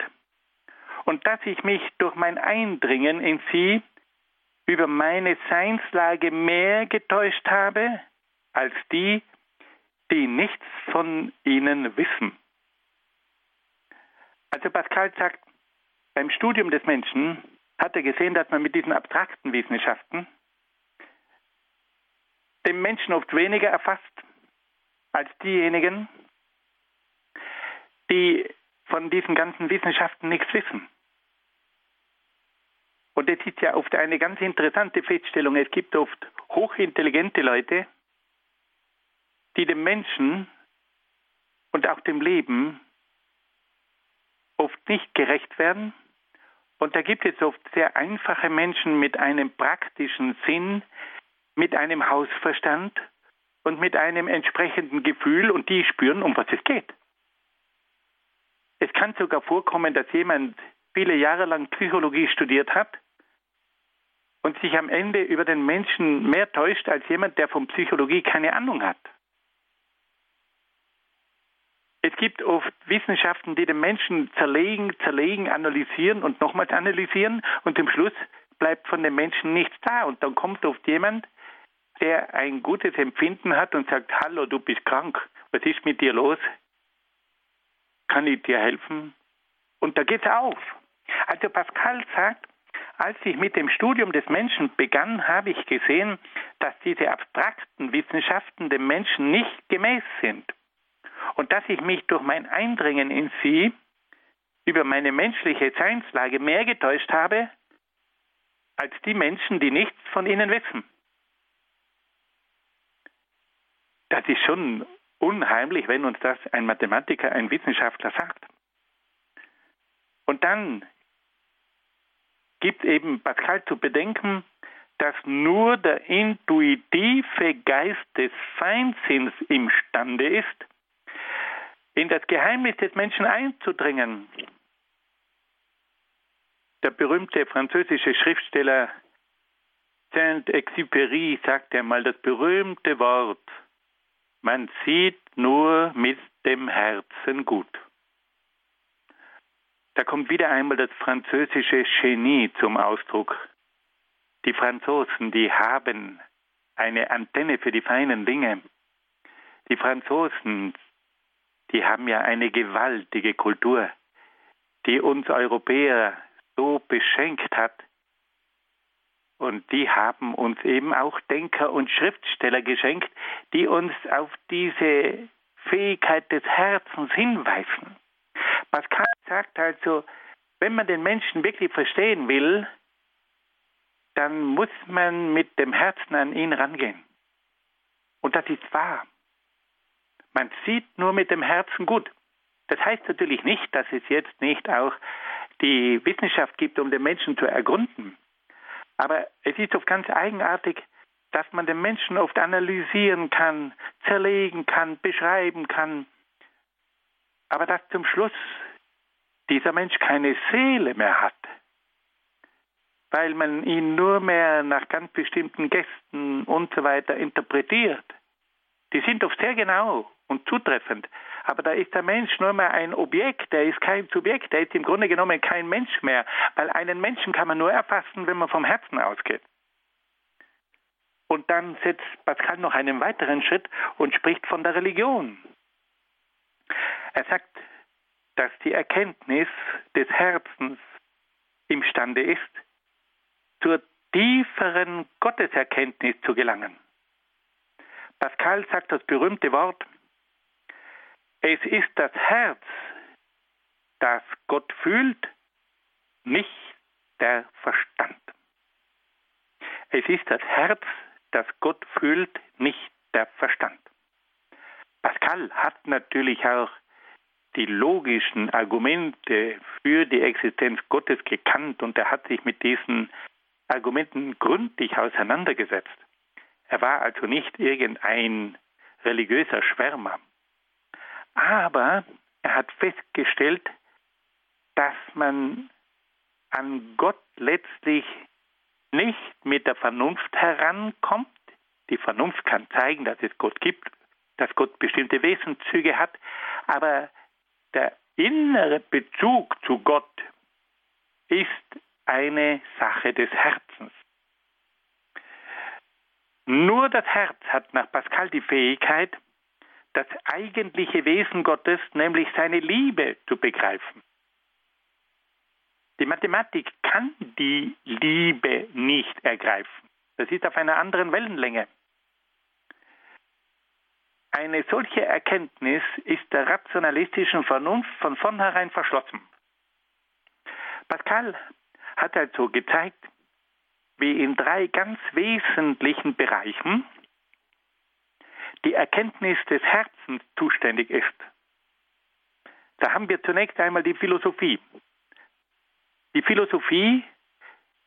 und dass ich mich durch mein Eindringen in sie über meine Seinslage mehr getäuscht habe als die, die nichts von ihnen wissen. Also Pascal sagt, beim Studium des Menschen hat er gesehen, dass man mit diesen abstrakten Wissenschaften den Menschen oft weniger erfasst als diejenigen, die von diesen ganzen Wissenschaften nichts wissen. Und es ist ja oft eine ganz interessante Feststellung. Es gibt oft hochintelligente Leute, die dem Menschen und auch dem Leben oft nicht gerecht werden. Und da gibt es oft sehr einfache Menschen mit einem praktischen Sinn, mit einem Hausverstand und mit einem entsprechenden Gefühl und die spüren, um was es geht. Es kann sogar vorkommen, dass jemand viele Jahre lang Psychologie studiert hat und sich am Ende über den Menschen mehr täuscht als jemand, der von Psychologie keine Ahnung hat. Es gibt oft Wissenschaften, die den Menschen zerlegen, zerlegen, analysieren und nochmals analysieren und zum Schluss bleibt von dem Menschen nichts da. Und dann kommt oft jemand, der ein gutes Empfinden hat und sagt, hallo, du bist krank, was ist mit dir los? Kann ich dir helfen? Und da geht's auf. Also Pascal sagt, als ich mit dem Studium des Menschen begann, habe ich gesehen, dass diese abstrakten Wissenschaften dem Menschen nicht gemäß sind und dass ich mich durch mein Eindringen in sie über meine menschliche Seinslage mehr getäuscht habe, als die Menschen, die nichts von ihnen wissen. Das ist schon unheimlich, wenn uns das ein Mathematiker, ein Wissenschaftler sagt. Und dann gibt eben Pascal zu bedenken, dass nur der intuitive Geist des Feinsinns imstande ist, in das Geheimnis des Menschen einzudringen. Der berühmte französische Schriftsteller Saint-Exupéry sagt einmal das berühmte Wort, man sieht nur mit dem Herzen gut. Da kommt wieder einmal das französische Genie zum Ausdruck. Die Franzosen, die haben eine Antenne für die feinen Dinge. Die Franzosen die haben ja eine gewaltige Kultur, die uns Europäer so beschenkt hat. Und die haben uns eben auch Denker und Schriftsteller geschenkt, die uns auf diese Fähigkeit des Herzens hinweisen. Pascal sagt also, wenn man den Menschen wirklich verstehen will, dann muss man mit dem Herzen an ihn rangehen. Und das ist wahr. Man sieht nur mit dem Herzen gut. Das heißt natürlich nicht, dass es jetzt nicht auch die Wissenschaft gibt, um den Menschen zu ergründen. Aber es ist oft ganz eigenartig, dass man den Menschen oft analysieren kann, zerlegen kann, beschreiben kann. Aber dass zum Schluss dieser Mensch keine Seele mehr hat, weil man ihn nur mehr nach ganz bestimmten Gästen und so weiter interpretiert. Die sind oft sehr genau und zutreffend. Aber da ist der Mensch nur mehr ein Objekt, der ist kein Subjekt, der ist im Grunde genommen kein Mensch mehr, weil einen Menschen kann man nur erfassen, wenn man vom Herzen ausgeht. Und dann setzt Pascal noch einen weiteren Schritt und spricht von der Religion. Er sagt, dass die Erkenntnis des Herzens imstande ist, zur tieferen Gotteserkenntnis zu gelangen. Pascal sagt das berühmte Wort, es ist das Herz, das Gott fühlt, nicht der Verstand. Es ist das Herz, das Gott fühlt, nicht der Verstand. Pascal hat natürlich auch die logischen Argumente für die Existenz Gottes gekannt und er hat sich mit diesen Argumenten gründlich auseinandergesetzt. Er war also nicht irgendein religiöser Schwärmer. Aber er hat festgestellt, dass man an Gott letztlich nicht mit der Vernunft herankommt. Die Vernunft kann zeigen, dass es Gott gibt, dass Gott bestimmte Wesenszüge hat, aber der innere Bezug zu Gott ist eine Sache des Herzens. Nur das Herz hat nach Pascal die Fähigkeit, das eigentliche Wesen Gottes, nämlich seine Liebe, zu begreifen. Die Mathematik kann die Liebe nicht ergreifen. Das ist auf einer anderen Wellenlänge. Eine solche Erkenntnis ist der rationalistischen Vernunft von vornherein verschlossen. Pascal hat also gezeigt, wie in drei ganz wesentlichen Bereichen die Erkenntnis des Herzens zuständig ist. Da haben wir zunächst einmal die Philosophie. Die Philosophie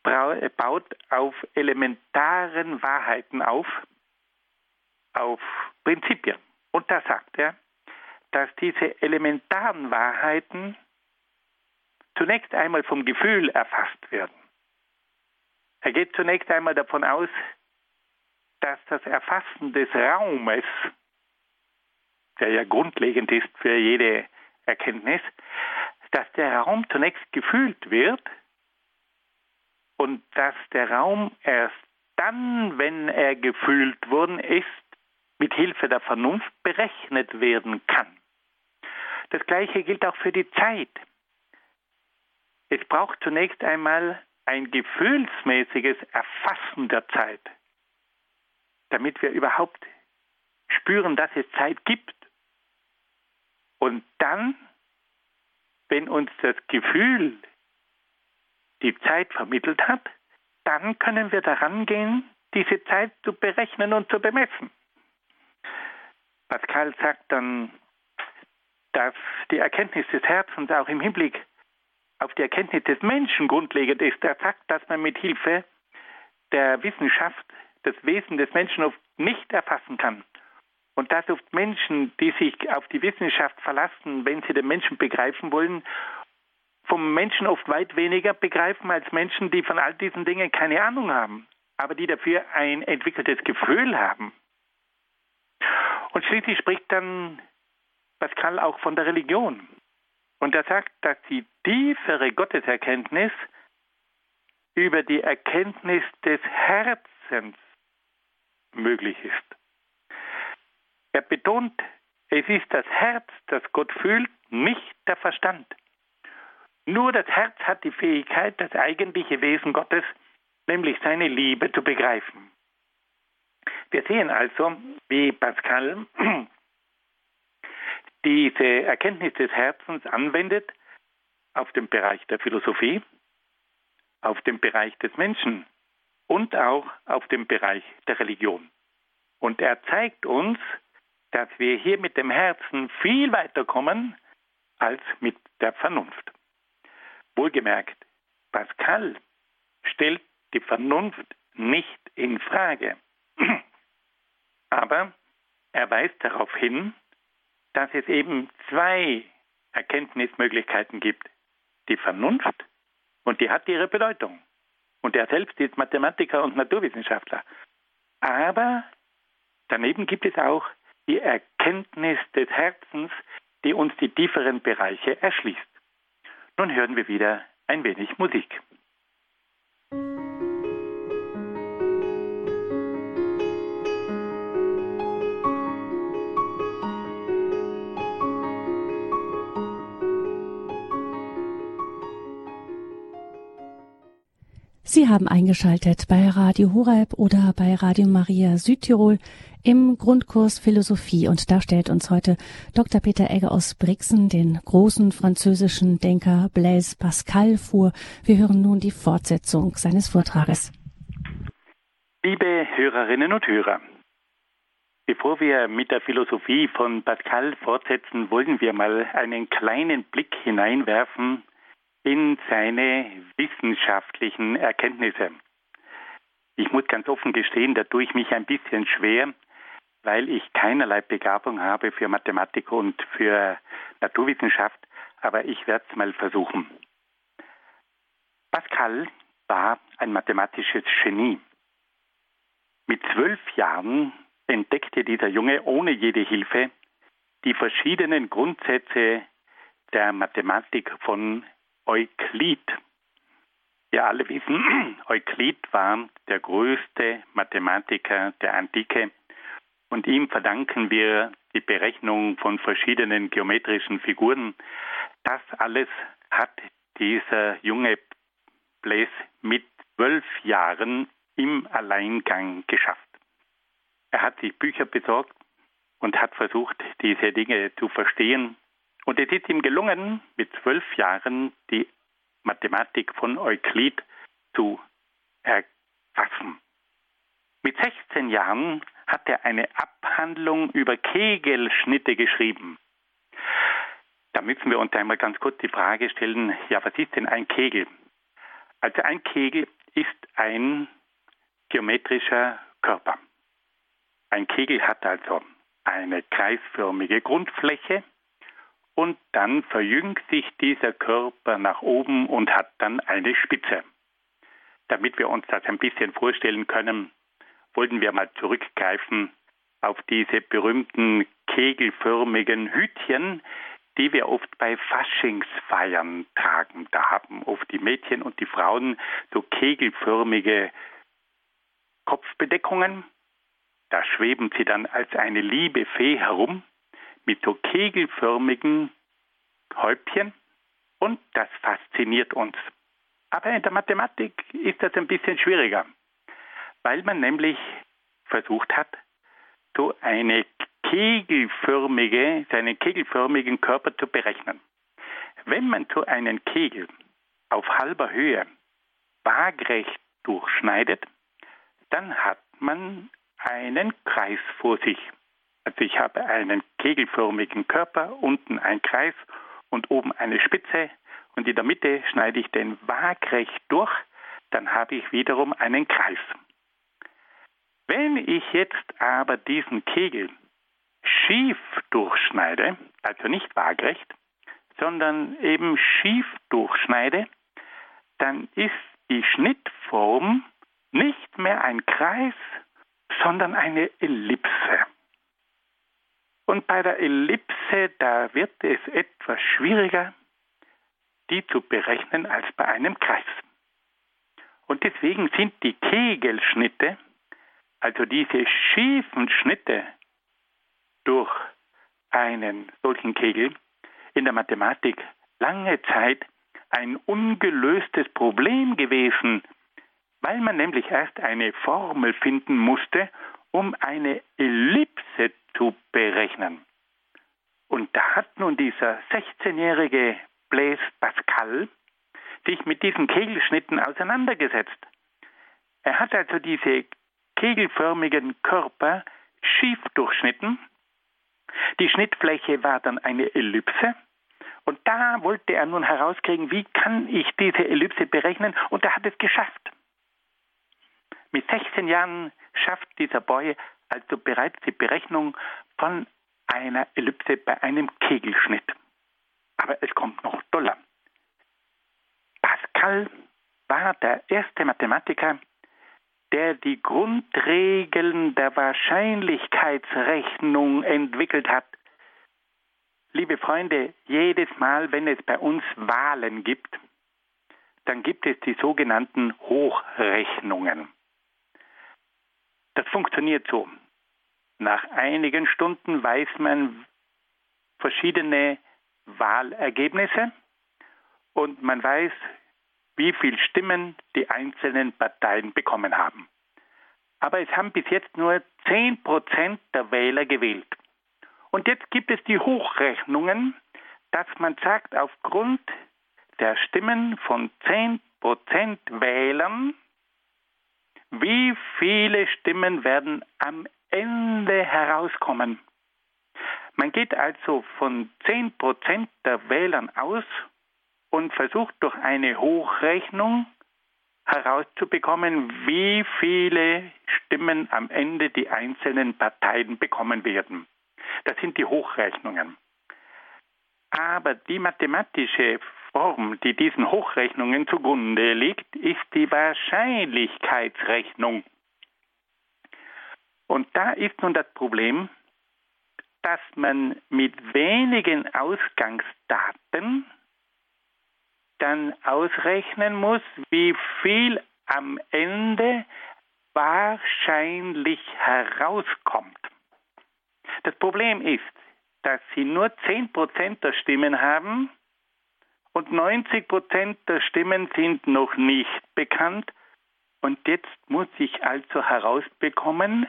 baut auf elementaren Wahrheiten auf, auf Prinzipien. Und da sagt er, dass diese elementaren Wahrheiten zunächst einmal vom Gefühl erfasst werden. Er geht zunächst einmal davon aus, dass das Erfassen des Raumes, der ja grundlegend ist für jede Erkenntnis, dass der Raum zunächst gefühlt wird und dass der Raum erst dann, wenn er gefühlt worden ist, mit Hilfe der Vernunft berechnet werden kann. Das gleiche gilt auch für die Zeit. Es braucht zunächst einmal ein gefühlsmäßiges Erfassen der Zeit, damit wir überhaupt spüren, dass es Zeit gibt. Und dann, wenn uns das Gefühl die Zeit vermittelt hat, dann können wir daran gehen, diese Zeit zu berechnen und zu bemessen. Pascal sagt dann, dass die Erkenntnis des Herzens auch im Hinblick auf die Erkenntnis des Menschen grundlegend ist. Er sagt, dass man mit Hilfe der Wissenschaft das Wesen des Menschen oft nicht erfassen kann. Und dass oft Menschen, die sich auf die Wissenschaft verlassen, wenn sie den Menschen begreifen wollen, vom Menschen oft weit weniger begreifen als Menschen, die von all diesen Dingen keine Ahnung haben, aber die dafür ein entwickeltes Gefühl haben. Und schließlich spricht dann Pascal auch von der Religion. Und er sagt, dass die tiefere Gotteserkenntnis über die Erkenntnis des Herzens möglich ist. Er betont, es ist das Herz, das Gott fühlt, nicht der Verstand. Nur das Herz hat die Fähigkeit, das eigentliche Wesen Gottes, nämlich seine Liebe, zu begreifen. Wir sehen also, wie Pascal [clears throat] diese Erkenntnis des Herzens anwendet auf dem Bereich der Philosophie, auf dem Bereich des Menschen und auch auf dem Bereich der Religion. Und er zeigt uns, dass wir hier mit dem Herzen viel weiter kommen als mit der Vernunft. Wohlgemerkt, Pascal stellt die Vernunft nicht in Frage. [clears throat] Aber er weist darauf hin, dass es eben zwei Erkenntnismöglichkeiten gibt. Die Vernunft und die hat ihre Bedeutung. Und er selbst ist Mathematiker und Naturwissenschaftler. Aber daneben gibt es auch die Erkenntnis des Herzens, die uns die tieferen Bereiche erschließt. Nun hören wir wieder ein wenig Musik. Sie haben eingeschaltet bei Radio Horeb oder bei Radio Maria Südtirol im Grundkurs Philosophie und da stellt uns heute Dr. Peter Egger aus Brixen den großen französischen Denker Blaise Pascal vor. Wir hören nun die Fortsetzung seines Vortrages. Liebe Hörerinnen und Hörer, bevor wir mit der Philosophie von Pascal fortsetzen, wollen wir mal einen kleinen Blick hineinwerfen in seine wissenschaftlichen Erkenntnisse. Ich muss ganz offen gestehen, da tue ich mich ein bisschen schwer, weil ich keinerlei Begabung habe für Mathematik und für Naturwissenschaft, aber ich werde es mal versuchen. Pascal war ein mathematisches Genie. Mit zwölf Jahren entdeckte dieser Junge ohne jede Hilfe die verschiedenen Grundsätze der Mathematik von Euklid. Wir alle wissen, [clears throat] Euklid war der größte Mathematiker der Antike und ihm verdanken wir die Berechnung von verschiedenen geometrischen Figuren. Das alles hat dieser junge Blaise mit zwölf Jahren im Alleingang geschafft. Er hat sich Bücher besorgt und hat versucht, diese Dinge zu verstehen und es ist ihm gelungen, mit zwölf Jahren die Mathematik von Euklid zu erfassen. Mit 16 Jahren hat er eine Abhandlung über Kegelschnitte geschrieben. Da müssen wir uns einmal ganz kurz die Frage stellen, ja, was ist denn ein Kegel? Also ein Kegel ist ein geometrischer Körper. Ein Kegel hat also eine kreisförmige Grundfläche und dann verjüngt sich dieser Körper nach oben und hat dann eine Spitze. Damit wir uns das ein bisschen vorstellen können, wollten wir mal zurückgreifen auf diese berühmten kegelförmigen Hütchen, die wir oft bei Faschingsfeiern tragen. Da haben oft die Mädchen und die Frauen so kegelförmige Kopfbedeckungen. Da schweben sie dann als eine liebe Fee herum mit so kegelförmigen Häubchen und das fasziniert uns. Aber in der Mathematik ist das ein bisschen schwieriger, weil man nämlich versucht hat, so eine kegelförmige, seinen kegelförmigen Körper zu berechnen. Wenn man so einen Kegel auf halber Höhe waagrecht durchschneidet, dann hat man einen Kreis vor sich. Also ich habe einen kegelförmigen Körper, unten ein Kreis und oben eine Spitze und in der Mitte schneide ich den waagrecht durch, dann habe ich wiederum einen Kreis. Wenn ich jetzt aber diesen Kegel schief durchschneide, also nicht waagrecht, sondern eben schief durchschneide, dann ist die Schnittform nicht mehr ein Kreis, sondern eine Ellipse. Und bei der Ellipse, da wird es etwas schwieriger, die zu berechnen als bei einem Kreis. Und deswegen sind die Kegelschnitte, also diese schiefen Schnitte durch einen solchen Kegel, in der Mathematik lange Zeit ein ungelöstes Problem gewesen, weil man nämlich erst eine Formel finden musste, um eine Ellipse zu berechnen. Und da hat nun dieser 16-jährige Blaise Pascal sich mit diesen Kegelschnitten auseinandergesetzt. Er hat also diese kegelförmigen Körper schief durchschnitten. Die Schnittfläche war dann eine Ellipse. Und da wollte er nun herauskriegen, wie kann ich diese Ellipse berechnen? Und er hat es geschafft. Mit 16 Jahren schafft dieser Boy also bereits die Berechnung von einer Ellipse bei einem Kegelschnitt. Aber es kommt noch doller. Pascal war der erste Mathematiker, der die Grundregeln der Wahrscheinlichkeitsrechnung entwickelt hat. Liebe Freunde, jedes Mal, wenn es bei uns Wahlen gibt, dann gibt es die sogenannten Hochrechnungen. Das funktioniert so. Nach einigen Stunden weiß man verschiedene Wahlergebnisse und man weiß, wie viele Stimmen die einzelnen Parteien bekommen haben. Aber es haben bis jetzt nur 10 Prozent der Wähler gewählt. Und jetzt gibt es die Hochrechnungen, dass man sagt, aufgrund der Stimmen von 10 Prozent Wählern, wie viele Stimmen werden am Ende herauskommen. Man geht also von 10 Prozent der Wählern aus und versucht durch eine Hochrechnung herauszubekommen, wie viele Stimmen am Ende die einzelnen Parteien bekommen werden. Das sind die Hochrechnungen. Aber die mathematische Form, die diesen Hochrechnungen zugrunde liegt, ist die Wahrscheinlichkeitsrechnung. Und da ist nun das Problem, dass man mit wenigen Ausgangsdaten dann ausrechnen muss, wie viel am Ende wahrscheinlich herauskommt. Das Problem ist, dass sie nur 10% der Stimmen haben und 90% der Stimmen sind noch nicht bekannt. Und jetzt muss ich also herausbekommen,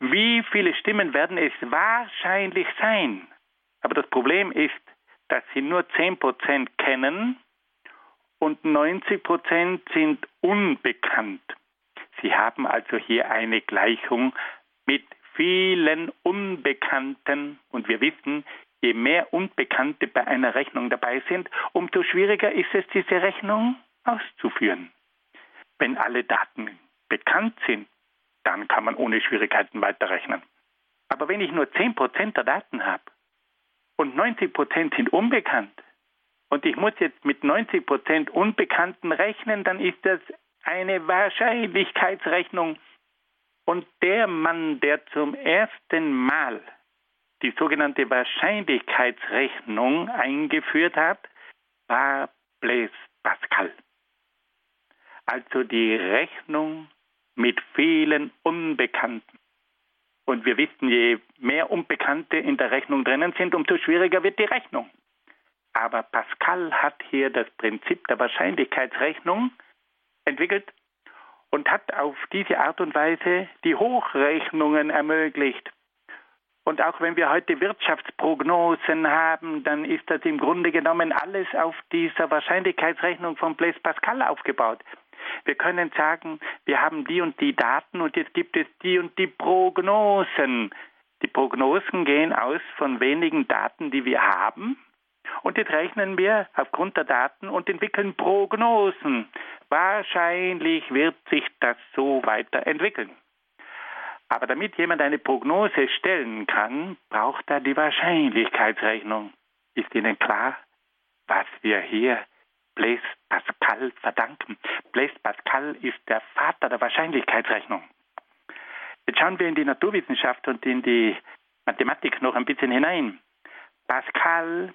wie viele Stimmen werden es wahrscheinlich sein. Aber das Problem ist, dass sie nur 10% kennen und 90% sind unbekannt. Sie haben also hier eine Gleichung mit vielen Unbekannten und wir wissen, je mehr Unbekannte bei einer Rechnung dabei sind, umso schwieriger ist es, diese Rechnung auszuführen. Wenn alle Daten bekannt sind, dann kann man ohne Schwierigkeiten weiterrechnen. Aber wenn ich nur 10% der Daten habe und 90% sind unbekannt und ich muss jetzt mit 90% Unbekannten rechnen, dann ist das eine Wahrscheinlichkeitsrechnung. Und der Mann, der zum ersten Mal die sogenannte Wahrscheinlichkeitsrechnung eingeführt hat, war Blaise Pascal. Also die Rechnung mit vielen Unbekannten. Und wir wissen, je mehr Unbekannte in der Rechnung drinnen sind, umso schwieriger wird die Rechnung. Aber Pascal hat hier das Prinzip der Wahrscheinlichkeitsrechnung entwickelt und hat auf diese Art und Weise die Hochrechnungen ermöglicht. Und auch wenn wir heute Wirtschaftsprognosen haben, dann ist das im Grunde genommen alles auf dieser Wahrscheinlichkeitsrechnung von Blaise Pascal aufgebaut. Wir können sagen, wir haben die und die Daten und jetzt gibt es die und die Prognosen. Die Prognosen gehen aus von wenigen Daten, die wir haben. Und jetzt rechnen wir aufgrund der Daten und entwickeln Prognosen. Wahrscheinlich wird sich das so weiterentwickeln. Aber damit jemand eine Prognose stellen kann, braucht er die Wahrscheinlichkeitsrechnung. Ist Ihnen klar, was wir hier Blaise Pascal verdanken. Blaise Pascal ist der Vater der Wahrscheinlichkeitsrechnung. Jetzt schauen wir in die Naturwissenschaft und in die Mathematik noch ein bisschen hinein. Pascal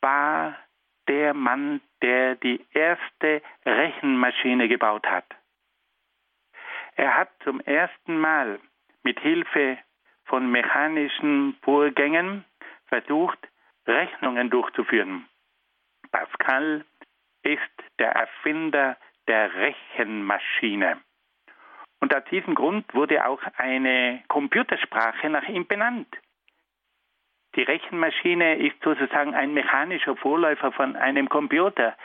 war der Mann, der die erste Rechenmaschine gebaut hat. Er hat zum ersten Mal mit Hilfe von mechanischen Vorgängen versucht, Rechnungen durchzuführen. Pascal ist der Erfinder der Rechenmaschine. Und aus diesem Grund wurde auch eine Computersprache nach ihm benannt. Die Rechenmaschine ist sozusagen ein mechanischer Vorläufer von einem Computer.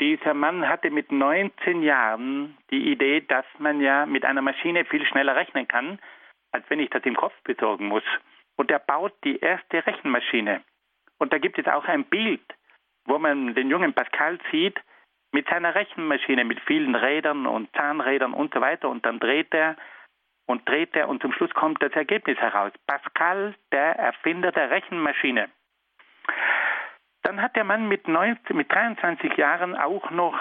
Dieser Mann hatte mit 19 Jahren die Idee, dass man ja mit einer Maschine viel schneller rechnen kann, als wenn ich das im Kopf besorgen muss. Und er baut die erste Rechenmaschine. Und da gibt es auch ein Bild wo man den jungen Pascal sieht mit seiner Rechenmaschine, mit vielen Rädern und Zahnrädern und so weiter. Und dann dreht er und dreht er und zum Schluss kommt das Ergebnis heraus. Pascal, der Erfinder der Rechenmaschine. Dann hat der Mann mit, 19, mit 23 Jahren auch noch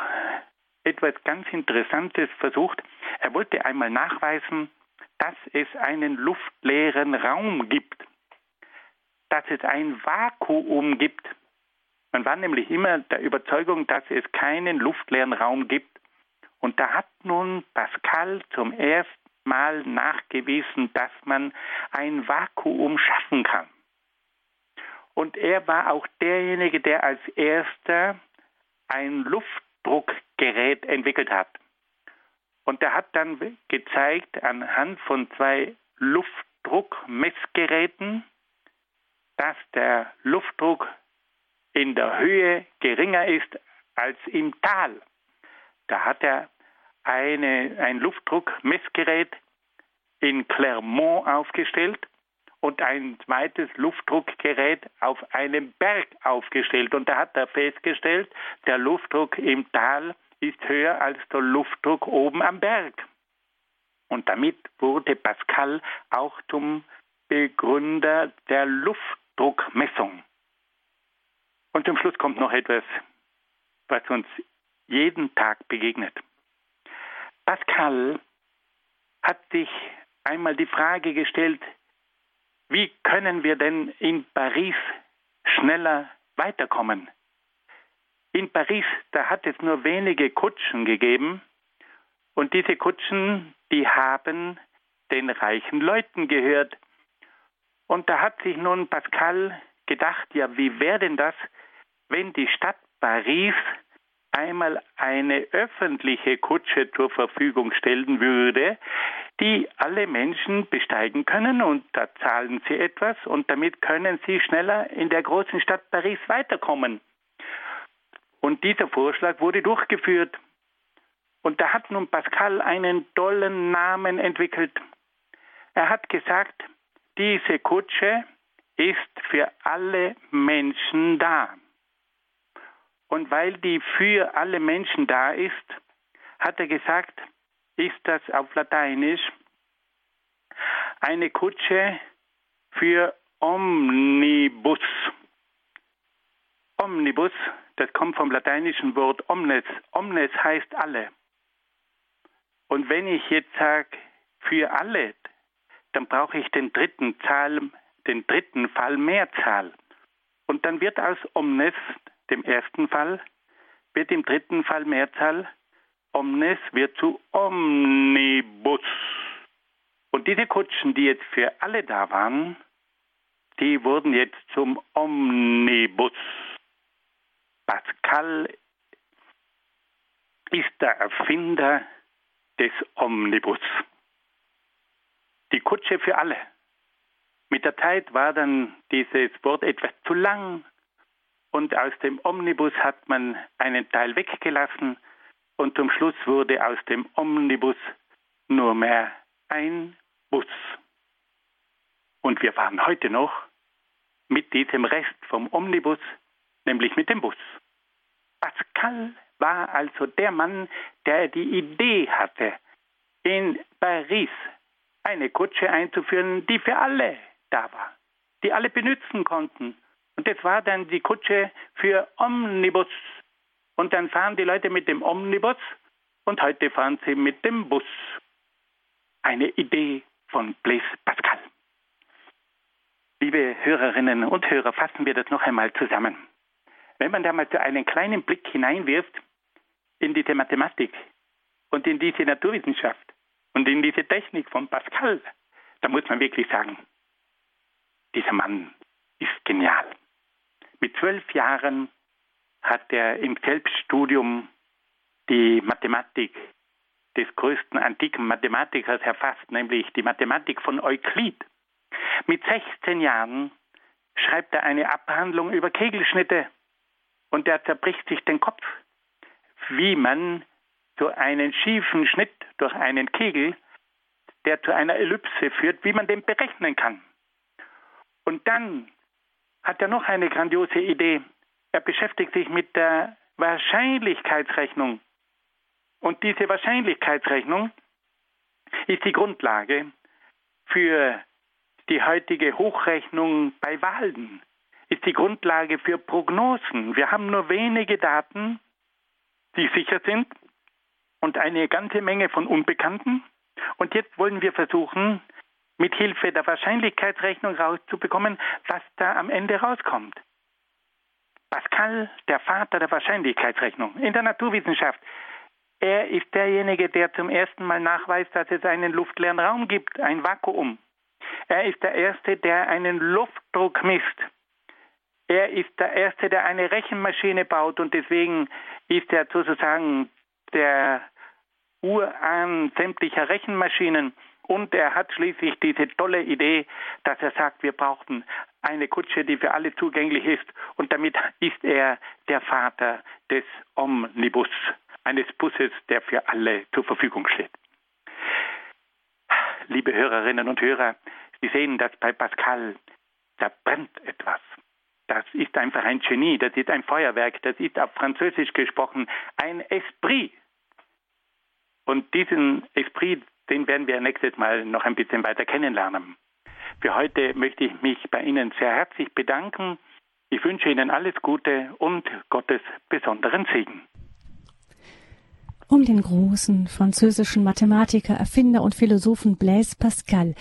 etwas ganz Interessantes versucht. Er wollte einmal nachweisen, dass es einen luftleeren Raum gibt, dass es ein Vakuum gibt. Man war nämlich immer der Überzeugung, dass es keinen luftleeren Raum gibt. Und da hat nun Pascal zum ersten Mal nachgewiesen, dass man ein Vakuum schaffen kann. Und er war auch derjenige, der als erster ein Luftdruckgerät entwickelt hat. Und er hat dann gezeigt anhand von zwei Luftdruckmessgeräten, dass der Luftdruck in der Höhe geringer ist als im Tal. Da hat er eine, ein Luftdruckmessgerät in Clermont aufgestellt und ein zweites Luftdruckgerät auf einem Berg aufgestellt. Und da hat er festgestellt, der Luftdruck im Tal ist höher als der Luftdruck oben am Berg. Und damit wurde Pascal auch zum Begründer der Luftdruckmessung. Und zum Schluss kommt noch etwas, was uns jeden Tag begegnet. Pascal hat sich einmal die Frage gestellt, wie können wir denn in Paris schneller weiterkommen? In Paris, da hat es nur wenige Kutschen gegeben und diese Kutschen, die haben den reichen Leuten gehört. Und da hat sich nun Pascal gedacht, ja, wie wäre denn das, wenn die Stadt Paris einmal eine öffentliche Kutsche zur Verfügung stellen würde, die alle Menschen besteigen können und da zahlen sie etwas und damit können sie schneller in der großen Stadt Paris weiterkommen. Und dieser Vorschlag wurde durchgeführt. Und da hat nun Pascal einen tollen Namen entwickelt. Er hat gesagt, diese Kutsche ist für alle Menschen da. Und weil die für alle Menschen da ist, hat er gesagt, ist das auf Lateinisch eine Kutsche für Omnibus. Omnibus, das kommt vom lateinischen Wort omnes. Omnes heißt alle. Und wenn ich jetzt sage für alle, dann brauche ich den dritten Zahl, den dritten Fall Mehrzahl. Und dann wird aus omnes dem ersten Fall, wird im dritten Fall Mehrzahl, omnes wird zu omnibus. Und diese Kutschen, die jetzt für alle da waren, die wurden jetzt zum Omnibus. Pascal ist der Erfinder des Omnibus. Die Kutsche für alle. Mit der Zeit war dann dieses Wort etwas zu lang und aus dem Omnibus hat man einen Teil weggelassen und zum Schluss wurde aus dem Omnibus nur mehr ein Bus. Und wir fahren heute noch mit diesem Rest vom Omnibus, nämlich mit dem Bus. Pascal war also der Mann, der die Idee hatte, in Paris eine Kutsche einzuführen, die für alle da war, die alle benutzen konnten und das war dann die Kutsche für Omnibus. Und dann fahren die Leute mit dem Omnibus und heute fahren sie mit dem Bus. Eine Idee von Blaise Pascal. Liebe Hörerinnen und Hörer, fassen wir das noch einmal zusammen. Wenn man da mal so einen kleinen Blick hineinwirft in diese Mathematik und in diese Naturwissenschaft und in diese Technik von Pascal, dann muss man wirklich sagen, dieser Mann ist genial. Mit zwölf Jahren hat er im Selbststudium die Mathematik des größten antiken Mathematikers erfasst, nämlich die Mathematik von Euklid. Mit 16 Jahren schreibt er eine Abhandlung über Kegelschnitte und er zerbricht sich den Kopf, wie man so einen schiefen Schnitt durch einen Kegel, der zu einer Ellipse führt, wie man den berechnen kann. Und dann hat er noch eine grandiose Idee. Er beschäftigt sich mit der Wahrscheinlichkeitsrechnung. Und diese Wahrscheinlichkeitsrechnung ist die Grundlage für die heutige Hochrechnung bei Wahlen, ist die Grundlage für Prognosen. Wir haben nur wenige Daten, die sicher sind und eine ganze Menge von Unbekannten. Und jetzt wollen wir versuchen, mit Hilfe der Wahrscheinlichkeitsrechnung rauszubekommen, was da am Ende rauskommt. Pascal, der Vater der Wahrscheinlichkeitsrechnung in der Naturwissenschaft, er ist derjenige, der zum ersten Mal nachweist, dass es einen luftleeren Raum gibt, ein Vakuum. Er ist der Erste, der einen Luftdruck misst. Er ist der Erste, der eine Rechenmaschine baut und deswegen ist er sozusagen der Urahn sämtlicher Rechenmaschinen. Und er hat schließlich diese tolle Idee, dass er sagt, wir brauchen eine Kutsche, die für alle zugänglich ist. Und damit ist er der Vater des Omnibus, eines Busses, der für alle zur Verfügung steht. Liebe Hörerinnen und Hörer, Sie sehen, dass bei Pascal, da brennt etwas. Das ist einfach ein Genie, das ist ein Feuerwerk, das ist auf Französisch gesprochen ein Esprit. Und diesen Esprit, den werden wir nächstes Mal noch ein bisschen weiter kennenlernen. Für heute möchte ich mich bei Ihnen sehr herzlich bedanken. Ich wünsche Ihnen alles Gute und Gottes besonderen Segen. Um den großen französischen Mathematiker, Erfinder und Philosophen Blaise Pascal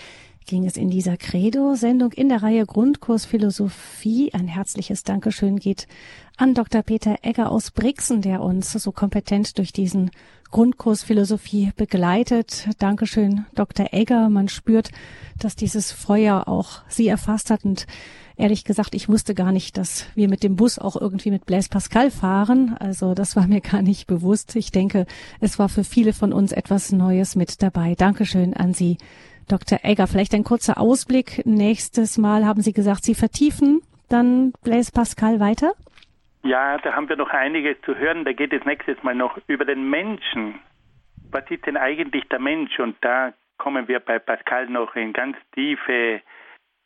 ging es in dieser Credo-Sendung in der Reihe Grundkurs Philosophie. Ein herzliches Dankeschön geht an Dr. Peter Egger aus Brixen, der uns so kompetent durch diesen Grundkurs Philosophie begleitet. Dankeschön, Dr. Egger. Man spürt, dass dieses Feuer auch Sie erfasst hat und ehrlich gesagt, ich wusste gar nicht, dass wir mit dem Bus auch irgendwie mit Blaise Pascal fahren. Also das war mir gar nicht bewusst. Ich denke, es war für viele von uns etwas Neues mit dabei. Dankeschön an Sie. Dr. Egger, vielleicht ein kurzer Ausblick. Nächstes Mal haben Sie gesagt, Sie vertiefen dann Blaise Pascal weiter? Ja, da haben wir noch einiges zu hören. Da geht es nächstes Mal noch über den Menschen. Was ist denn eigentlich der Mensch? Und da kommen wir bei Pascal noch in ganz tiefe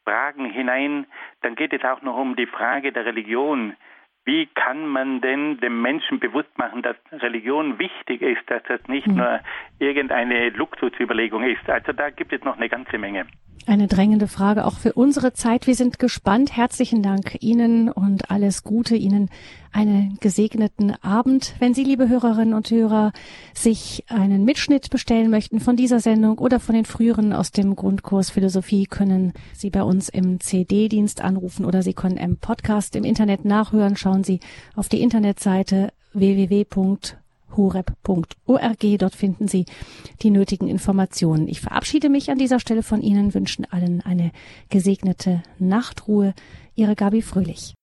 Fragen hinein. Dann geht es auch noch um die Frage der Religion. Wie kann man denn dem Menschen bewusst machen, dass Religion wichtig ist, dass das nicht mhm. nur irgendeine Luxusüberlegung ist? Also da gibt es noch eine ganze Menge. Eine drängende Frage auch für unsere Zeit. Wir sind gespannt. Herzlichen Dank Ihnen und alles Gute Ihnen. Einen gesegneten Abend. Wenn Sie, liebe Hörerinnen und Hörer, sich einen Mitschnitt bestellen möchten von dieser Sendung oder von den früheren aus dem Grundkurs Philosophie, können Sie bei uns im CD-Dienst anrufen oder Sie können im Podcast im Internet nachhören. Schauen Sie auf die Internetseite www horeb.org. Dort finden Sie die nötigen Informationen. Ich verabschiede mich an dieser Stelle von Ihnen, wünschen allen eine gesegnete Nachtruhe. Ihre Gabi Fröhlich.